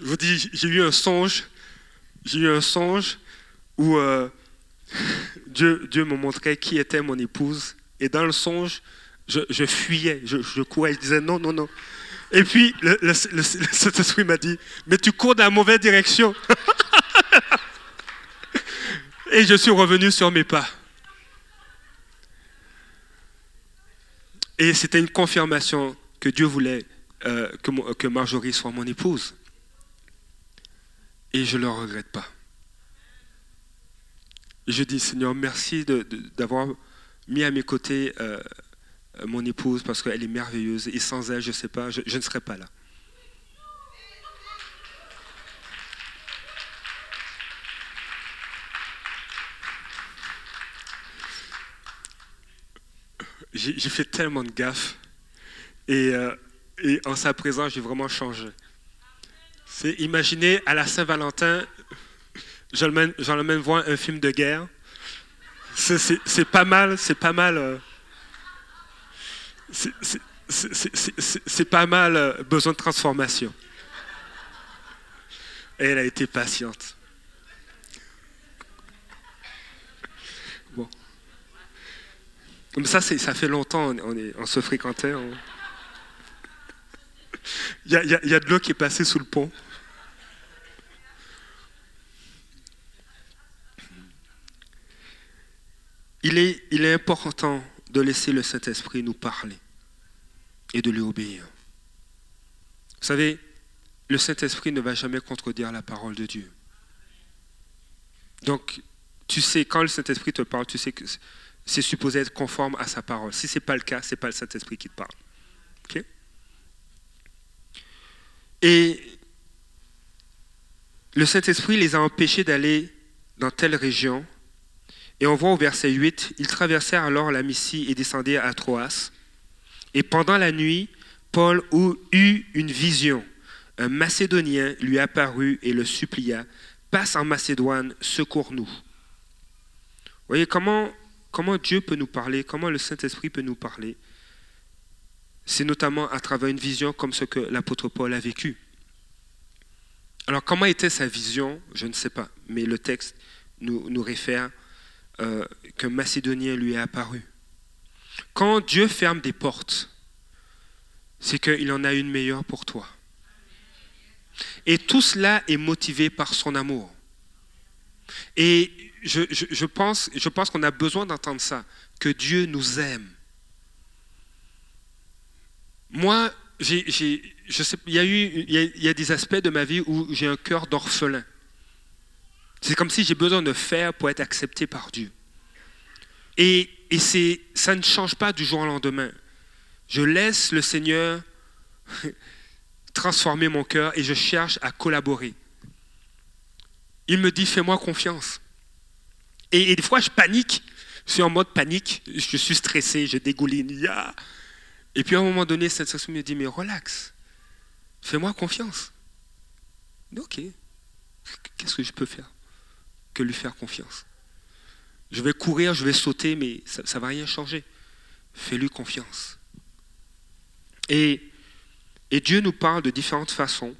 Je vous dis, j'ai eu un songe, j'ai eu un songe où euh, Dieu, Dieu me montrait qui était mon épouse. Et dans le songe, je, je fuyais, je, je, courais, je disais non, non, non. Et puis, le, esprit m'a dit, mais tu cours dans la mauvaise direction. Et je suis revenu sur mes pas. Et c'était une confirmation que Dieu voulait euh, que Marjorie soit mon épouse. Et je ne le regrette pas. Je dis, Seigneur, merci d'avoir mis à mes côtés euh, mon épouse parce qu'elle est merveilleuse. Et sans elle, je ne sais pas, je, je ne serais pas là. J'ai fait tellement de gaffes. Et, euh, et en sa présence, j'ai vraiment changé. C'est imaginer à la Saint-Valentin, j'emmène voir un film de guerre. C'est pas mal, c'est pas mal. euh, c'est- pas mal euh, besoin de transformation. Et elle a été patiente. Mais ça, ça fait longtemps, on, se fréquentait. il y a de l'eau qui est passée sous le pont. Il est, important de laisser le Saint-Esprit nous parler et de lui obéir. Vous savez, le Saint-Esprit ne va jamais contredire la parole de Dieu. Donc, tu sais, quand le Saint-Esprit te parle, tu sais que c'est supposé être conforme à sa parole. Si ce n'est pas le cas, ce n'est pas le Saint-Esprit qui te parle. Et le Saint-Esprit les a empêchés d'aller dans telle région. Et on voit au verset 8, ils traversèrent alors la Mysie et descendirent à Troas. Et pendant la nuit, Paul eut une vision. Un Macédonien lui apparut et le supplia, passe en Macédoine, secours-nous. Vous voyez comment, comment Dieu peut nous parler, comment le Saint-Esprit peut nous parler. C'est notamment à travers une vision comme ce que l'apôtre Paul a vécu. Alors comment était sa vision? Je ne sais pas, mais le texte nous, nous réfère euh, qu'un Macédonien lui est apparu. Quand Dieu ferme des portes, c'est qu'il en a une meilleure pour toi. Et tout cela est motivé par son amour. Et je, pense, qu'on a besoin d'entendre ça, que Dieu nous aime. Moi, il y a des aspects de ma vie où j'ai un cœur d'orphelin. C'est comme si j'ai besoin de faire pour être accepté par Dieu. Et, et c'est, ça ne change pas du jour au lendemain. Je laisse le Seigneur transformer mon cœur et je cherche à collaborer. Il me dit, fais-moi confiance. Et, des fois, je panique. Je suis en mode panique. Je suis stressé, je dégouline. Et puis à un moment donné, cette esprit me dit, mais relax. Fais-moi confiance. Ok. Qu'est-ce que je peux faire? Que lui faire confiance Je vais courir, je vais sauter, mais ça ne va rien changer. Fais-lui confiance. Et, et Dieu nous parle de différentes façons.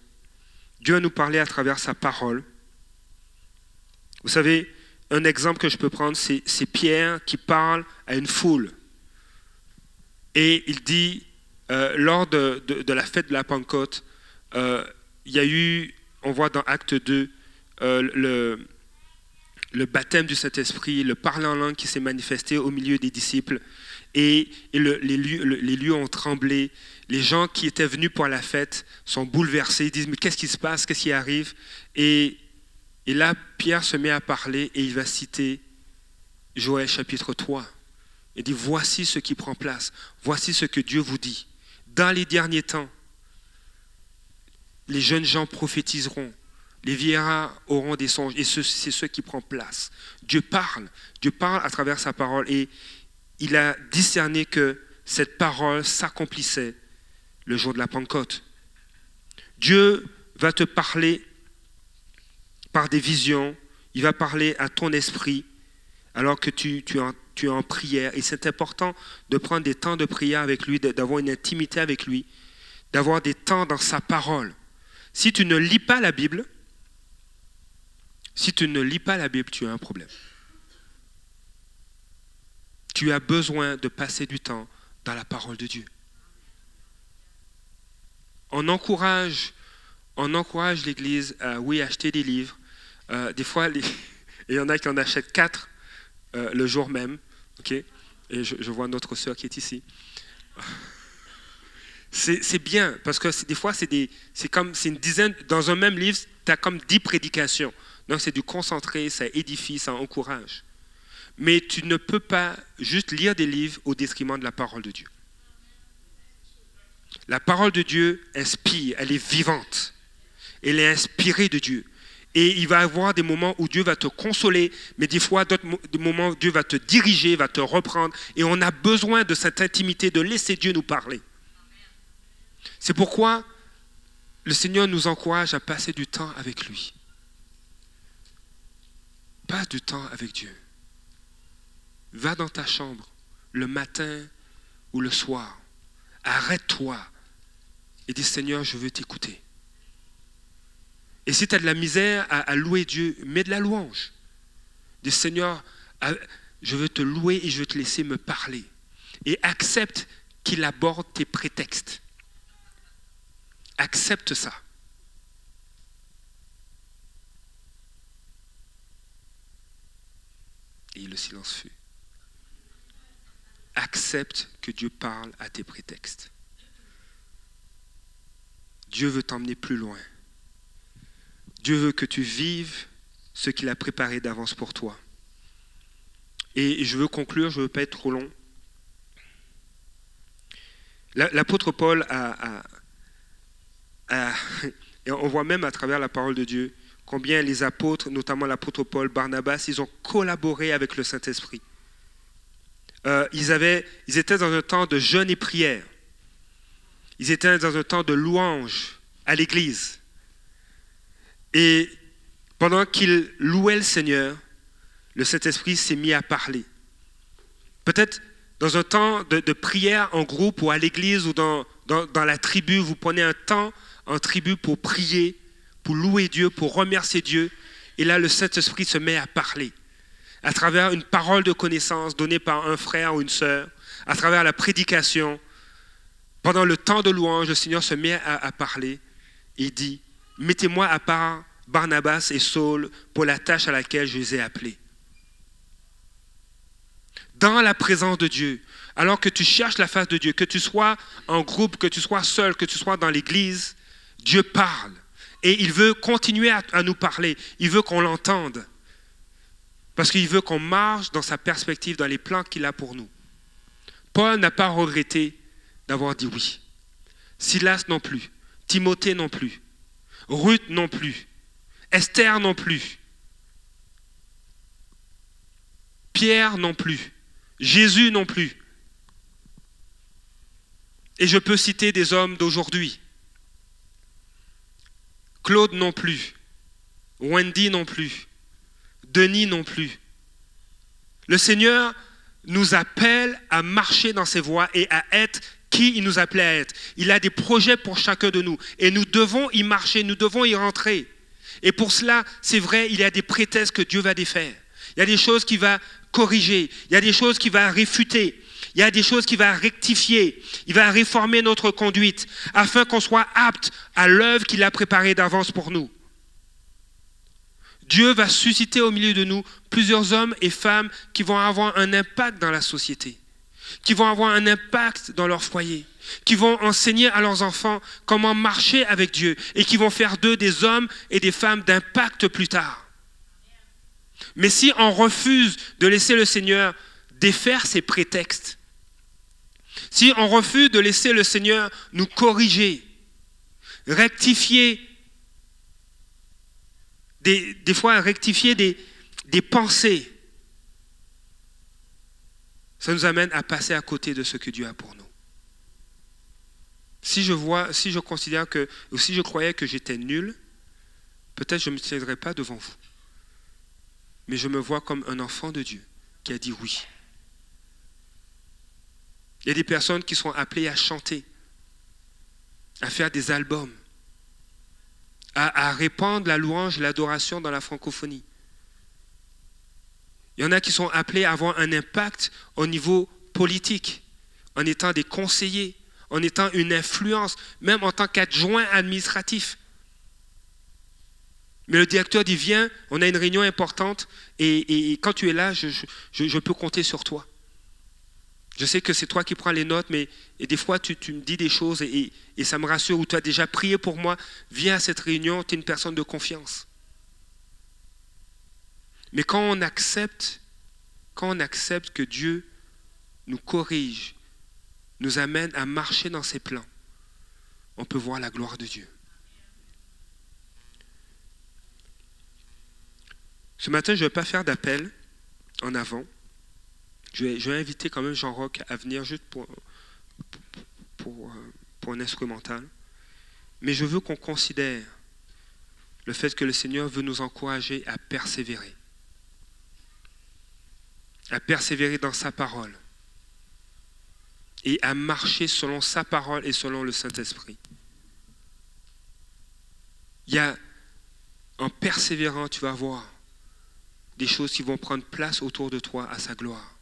Dieu a nous parlé à travers sa parole. Vous savez, un exemple que je peux prendre, c'est, Pierre qui parle à une foule. Et il dit, euh, lors de, de, de, la fête de la Pentecôte, euh, il y a eu, on voit dans Acte 2, euh, le, le baptême du Saint-Esprit, le parler en langue qui s'est manifesté au milieu des disciples. Et, les, lieux, ont tremblé. Les gens qui étaient venus pour la fête sont bouleversés. Ils disent, mais qu'est-ce qui se passe? Qu'est-ce qui arrive? Et, et là, Pierre se met à parler et il va citer Joël chapitre 3. Il dit, voici ce qui prend place. Voici ce que Dieu vous dit. Dans les derniers temps, les jeunes gens prophétiseront. Les vieillards auront des songes. Et c'est ce qui prend place. Dieu parle. Dieu parle à travers sa parole. Et il a discerné que cette parole s'accomplissait le jour de la Pentecôte. Dieu va te parler par des visions. il va parler à ton esprit alors que tu, en, tu es en prière. Et c'est important de prendre des temps de prière avec lui, d'avoir une intimité avec lui, d'avoir des temps dans sa parole. Si tu ne lis pas la Bible, si tu ne lis pas la Bible, tu as un problème. Tu as besoin de passer du temps dans la parole de Dieu. On encourage, l'Église à, acheter des livres. Euh, des fois, il y en a qui en achètent quatre euh, le jour même. ok? Et je, vois notre sœur qui est ici. C'est bien, parce que des fois, c'est comme c'est une dizaine, dans un même livre, tu as comme dix prédications. Donc c'est du concentré, ça édifie, ça encourage. Mais tu ne peux pas juste lire des livres au détriment de la parole de Dieu. La parole de Dieu inspire, elle est vivante. Elle est inspirée de Dieu. Et il va y avoir des moments où Dieu va te consoler, mais des fois, d'autres moments où Dieu va te diriger, va te reprendre. Et on a besoin de cette intimité, de laisser Dieu nous parler. C'est pourquoi le Seigneur nous encourage à passer du temps avec lui. Passe du temps avec Dieu. Va dans ta chambre le matin ou le soir. Arrête-toi et dis Seigneur, je veux t'écouter. Et si tu as de la misère à, louer Dieu, mets de la louange. Dis Seigneur, je veux te louer et je veux te laisser me parler. Et accepte qu'il aborde tes prétextes. Accepte ça. Et le silence fut. Accepte que Dieu parle à tes prétextes. Dieu veut t'emmener plus loin. Dieu veut que tu vives ce qu'il a préparé d'avance pour toi. Et je veux conclure, je ne veux pas être trop long. L'apôtre Paul a, et on voit même à travers la parole de Dieu combien les apôtres, notamment l'apôtre Paul, Barnabas, ils ont collaboré avec le Saint-Esprit. Euh, ils, avaient, ils étaient dans un temps de jeûne et prière. Ils étaient dans un temps de louange à l'Église. Et pendant qu'ils louaient le Seigneur, le Saint-Esprit s'est mis à parler. Peut-être dans un temps de, prière en groupe ou à l'église ou dans, dans, la tribu, vous prenez un temps en tribu pour prier, pour louer Dieu, pour remercier Dieu. Et là, le Saint-Esprit se met à parler à travers une parole de connaissance donnée par un frère ou une sœur, à travers la prédication. Pendant le temps de louange, le Seigneur se met à, parler et dit, mettez-moi à part Barnabas et Saul pour la tâche à laquelle je les ai appelés. Dans la présence de Dieu, alors que tu cherches la face de Dieu, que tu sois en groupe, que tu sois seul, que tu sois dans l'église, Dieu parle. Et il veut continuer à, nous parler. Il veut qu'on l'entende. Parce qu'il veut qu'on marche dans sa perspective, dans les plans qu'il a pour nous. Paul n'a pas regretté d'avoir dit oui. Silas non plus. Timothée non plus. Ruth non plus. Esther non plus. Pierre non plus. Jésus non plus. Et je peux citer des hommes d'aujourd'hui. Claude non plus. Wendy non plus. Denis non plus. Le Seigneur nous appelle à marcher dans ses voies et à être qui il nous appelait à être. Il a des projets pour chacun de nous et nous devons y marcher, nous devons y rentrer. Et pour cela, c'est vrai, il y a des prétextes que Dieu va défaire. Il y a des choses qu'il va corriger, il y a des choses qu'il va réfuter, il y a des choses qu'il va rectifier, il va réformer notre conduite afin qu'on soit apte à l'œuvre qu'il a préparée d'avance pour nous. Dieu va susciter au milieu de nous plusieurs hommes et femmes qui vont avoir un impact dans la société, qui vont avoir un impact dans leur foyer, qui vont enseigner à leurs enfants comment marcher avec Dieu et qui vont faire d'eux des hommes et des femmes d'impact plus tard. Mais si on refuse de laisser le Seigneur défaire ses prétextes, si on refuse de laisser le Seigneur nous corriger, rectifier, des, fois rectifier des, des pensées, ça nous amène à passer à côté de ce que Dieu a pour nous. Si je vois, si je considère que, ou si je croyais que j'étais nul, peut-être je ne me tiendrais pas devant vous. mais je me vois comme un enfant de Dieu qui a dit oui. Il y a des personnes qui sont appelées à chanter, à faire des albums, à, répandre la louange l'adoration dans la francophonie. Il y en a qui sont appelés à avoir un impact au niveau politique, en étant des conseillers, en étant une influence, même en tant qu'adjoint administratif. Mais le directeur dit, viens, on a une réunion importante, et, quand tu es là, je, peux compter sur toi. Je sais que c'est toi qui prends les notes, mais et des fois, tu, me dis des choses et, ça me rassure, ou tu as déjà prié pour moi, viens à cette réunion, tu es une personne de confiance. Mais quand on accepte, quand on accepte que Dieu nous corrige, nous amène à marcher dans ses plans, on peut voir la gloire de Dieu. Ce matin, je ne vais pas faire d'appel en avant. Je vais, inviter quand même Jean-Roch à venir juste pour, pour, euh, pour un instrumental. Mais je veux qu'on considère le fait que le Seigneur veut nous encourager à persévérer. À persévérer dans sa parole. Et à marcher selon sa parole et selon le Saint-Esprit. Il y a, en persévérant, tu vas voir des choses qui vont prendre place autour de toi à sa gloire.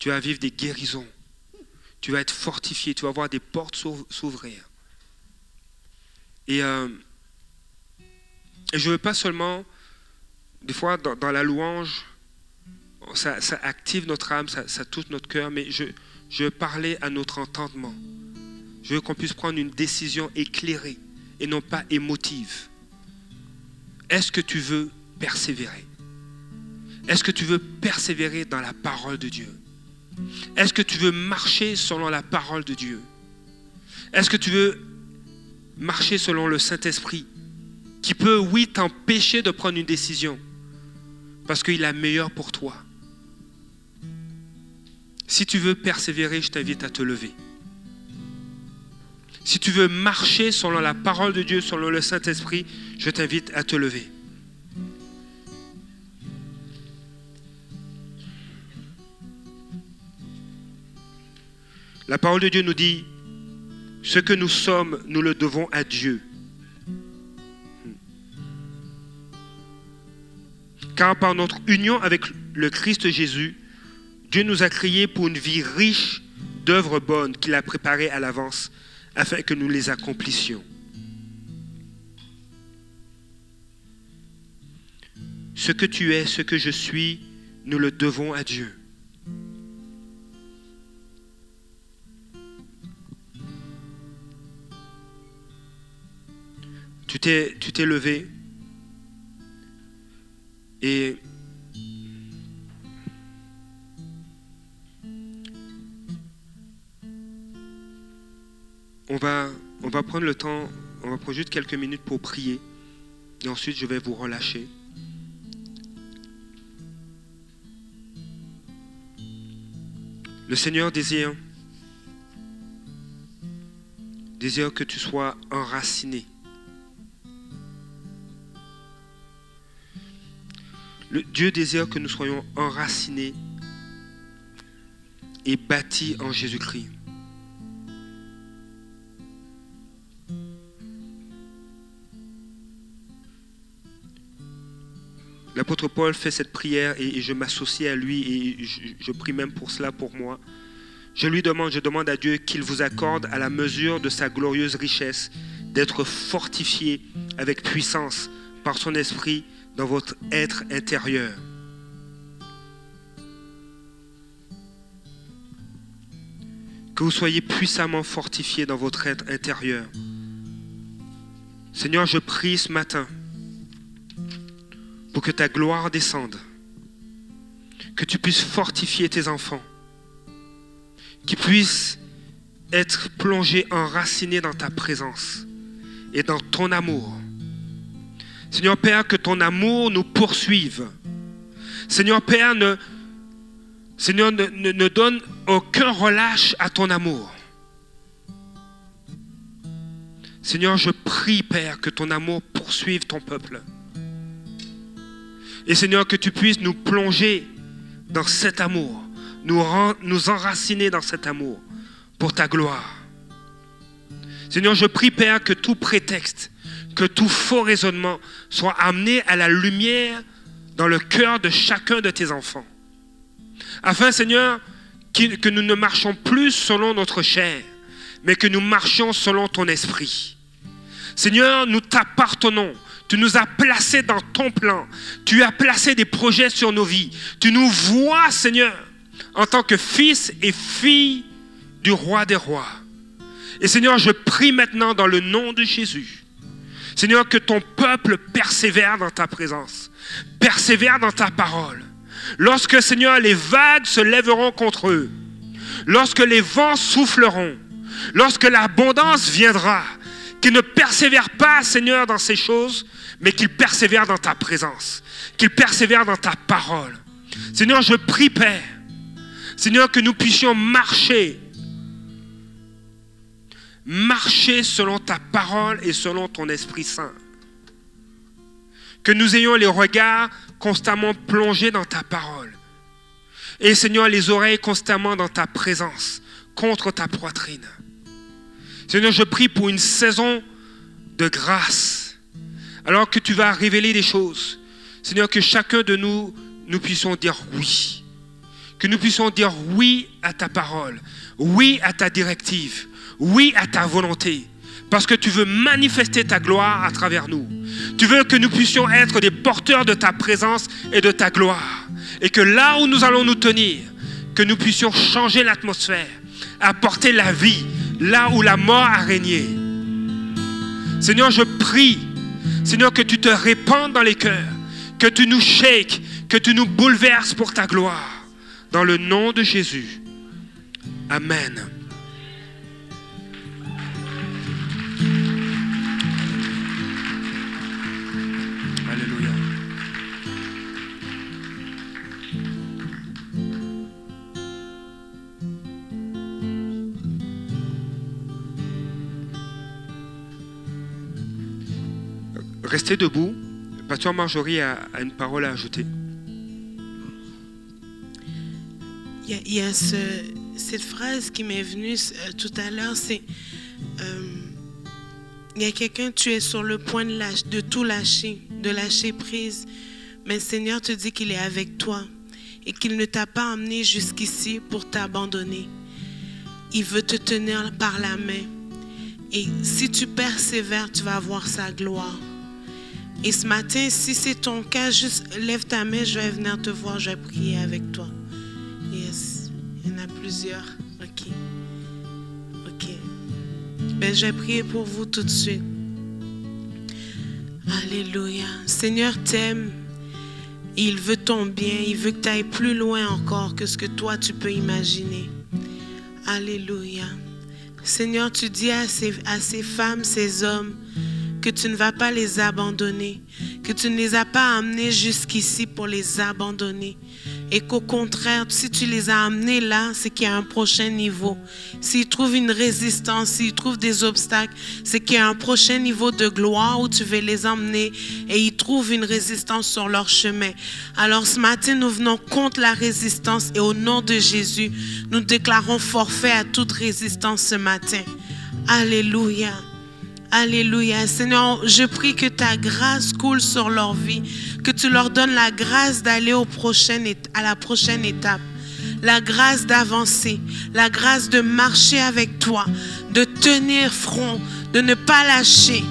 Tu vas vivre des guérisons. Tu vas être fortifié. Tu vas voir des portes s'ouvrir. Et, euh, je ne veux pas seulement, des fois, dans, la louange, ça, active notre âme, ça, touche notre cœur, mais je, je veux parler à notre entendement. Je veux qu'on puisse prendre une décision éclairée et non pas émotive. Est-ce que tu veux persévérer? Est-ce que tu veux persévérer dans la parole de Dieu? Est-ce que tu veux marcher selon la parole de Dieu? Est-ce que tu veux marcher selon le Saint-Esprit qui peut, oui, t'empêcher de prendre une décision parce qu'il a meilleur pour toi? Si tu veux persévérer, je t'invite à te lever. Si tu veux marcher selon la parole de Dieu, selon le Saint-Esprit, je t'invite à te lever. La parole de Dieu nous dit, ce que nous sommes, nous le devons à Dieu. Car par notre union avec le Christ Jésus, Dieu nous a créés pour une vie riche d'œuvres bonnes qu'il a préparées à l'avance afin que nous les accomplissions. Ce que tu es, ce que je suis, nous le devons à Dieu. Tu t'es, levé. Et on va, on va prendre le temps, on va prendre juste quelques minutes pour prier. Et ensuite je vais vous relâcher. Le Seigneur désire, désire que tu sois enraciné Le Dieu désire que nous soyons enracinés et bâtis en Jésus-Christ. L'apôtre Paul fait cette prière et, je m'associe à lui et je, prie même pour cela pour moi. Je lui demande, je demande à Dieu qu'il vous accorde à la mesure de sa glorieuse richesse d'être fortifié avec puissance par son esprit dans votre être intérieur. Que vous soyez puissamment fortifiés dans votre être intérieur. Seigneur, je prie ce matin pour que ta gloire descende, que tu puisses fortifier tes enfants, qu'ils puissent être plongés, enracinés dans ta présence et dans ton amour. Seigneur Père, que ton amour nous poursuive. Seigneur Père, ne, Seigneur, ne, donne aucun relâche à ton amour. Seigneur, je prie, Père, que ton amour poursuive ton peuple. Et Seigneur, que tu puisses nous plonger dans cet amour, nous, nous enraciner dans cet amour pour ta gloire. Seigneur, je prie, Père, que tout prétexte, que tout faux raisonnement soit amené à la lumière dans le cœur de chacun de tes enfants. Afin, Seigneur, que nous ne marchons plus selon notre chair, mais que nous marchions selon ton esprit. Seigneur, nous t'appartenons. Tu nous as placés dans ton plan. Tu as placé des projets sur nos vies. Tu nous vois, Seigneur, en tant que fils et filles du roi des rois. Et Seigneur, je prie maintenant dans le nom de Jésus. Seigneur, que ton peuple persévère dans ta présence, persévère dans ta parole. Lorsque, Seigneur, les vagues se lèveront contre eux, lorsque les vents souffleront, lorsque l'abondance viendra, qu'ils ne persévèrent pas, Seigneur, dans ces choses, mais qu'ils persévèrent dans ta présence, qu'ils persévèrent dans ta parole. Seigneur, je prie, Père, Seigneur, que nous puissions marcher, marcher selon ta parole et selon ton Esprit Saint. Que nous ayons les regards constamment plongés dans ta parole. Et Seigneur, les oreilles constamment dans ta présence, contre ta poitrine. Seigneur, je prie pour une saison de grâce. Alors que tu vas révéler des choses. Seigneur, que chacun de nous, nous puissions dire oui. Que nous puissions dire oui à ta parole. Oui à ta directive. Oui à ta volonté. Parce que tu veux manifester ta gloire à travers nous. Tu veux que nous puissions être des porteurs de ta présence et de ta gloire. Et que là où nous allons nous tenir, que nous puissions changer l'atmosphère, apporter la vie, là où la mort a régné. Seigneur, je prie, Seigneur, que tu te répandes dans les cœurs, que tu nous shakes, que tu nous bouleverses pour ta gloire. Dans le nom de Jésus. Amen. Restez debout. Pasteur Marjorie a, une parole à ajouter. Il y a, cette phrase qui m'est venue euh, tout à l'heure, c'est euh, il y a quelqu'un, tu es sur le point de, de tout lâcher, de lâcher prise, mais le Seigneur te dit qu'il est avec toi et qu'il ne t'a pas emmené jusqu'ici pour t'abandonner. Il veut te tenir par la main. Et si tu persévères, tu vas voir sa gloire. Et ce matin, si c'est ton cas, juste lève ta main, je vais venir te voir, je vais prier avec toi. Yes, il y en a plusieurs. Ok. Ok. Ben, je vais prier pour vous tout de suite. Alléluia. Seigneur t'aime. Il veut ton bien. Il veut que tu ailles plus loin encore que ce que toi tu peux imaginer. Alléluia. Seigneur, tu dis à ces, à ces femmes, ces hommes, que tu ne vas pas les abandonner, que tu ne les as pas amenés jusqu'ici pour les abandonner. Et qu'au contraire, si tu les as amenés là, c'est qu'il y a un prochain niveau. S'ils trouvent une résistance, s'ils trouvent des obstacles, c'est qu'il y a un prochain niveau de gloire où tu veux les emmener et ils trouvent une résistance sur leur chemin. Alors ce matin, nous venons contre la résistance et au nom de Jésus, nous déclarons forfait à toute résistance ce matin. Alléluia. Alléluia. Seigneur, je prie que ta grâce coule sur leur vie, que tu leur donnes la grâce d'aller au à la prochaine étape, la grâce d'avancer, la grâce de marcher avec toi, de tenir front, de ne pas lâcher,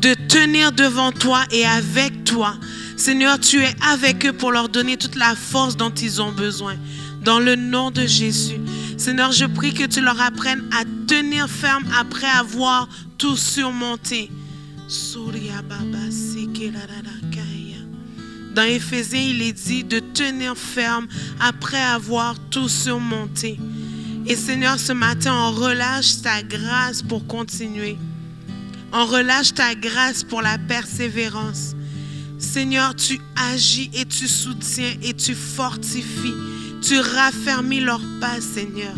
de tenir devant toi et avec toi. Seigneur, tu es avec eux pour leur donner toute la force dont ils ont besoin. Dans le nom de Jésus. Seigneur, je prie que tu leur apprennes à tenir ferme après avoir tout surmonté. Dans Éphésiens, il est dit de tenir ferme après avoir tout surmonté. Et Seigneur, ce matin, on relâche ta grâce pour continuer. On relâche ta grâce pour la persévérance. Seigneur, tu agis et tu soutiens et tu fortifies. Tu raffermis leurs pas, Seigneur,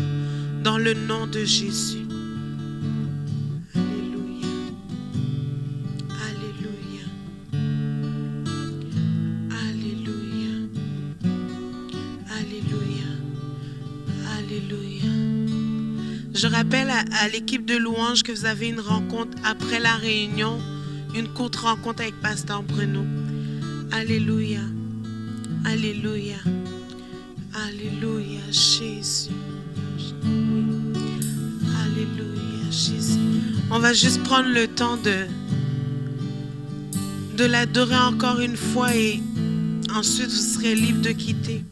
dans le nom de Jésus. Alléluia. Alléluia. Alléluia. Alléluia. Alléluia. Je rappelle à, à l'équipe de louanges que vous avez une rencontre après la réunion, une courte rencontre avec Pasteur Bruno. Alléluia. Alléluia. Alléluia, Jésus. Alléluia, Jésus. On va juste prendre le temps de, de l'adorer encore une fois et ensuite vous serez libre de quitter.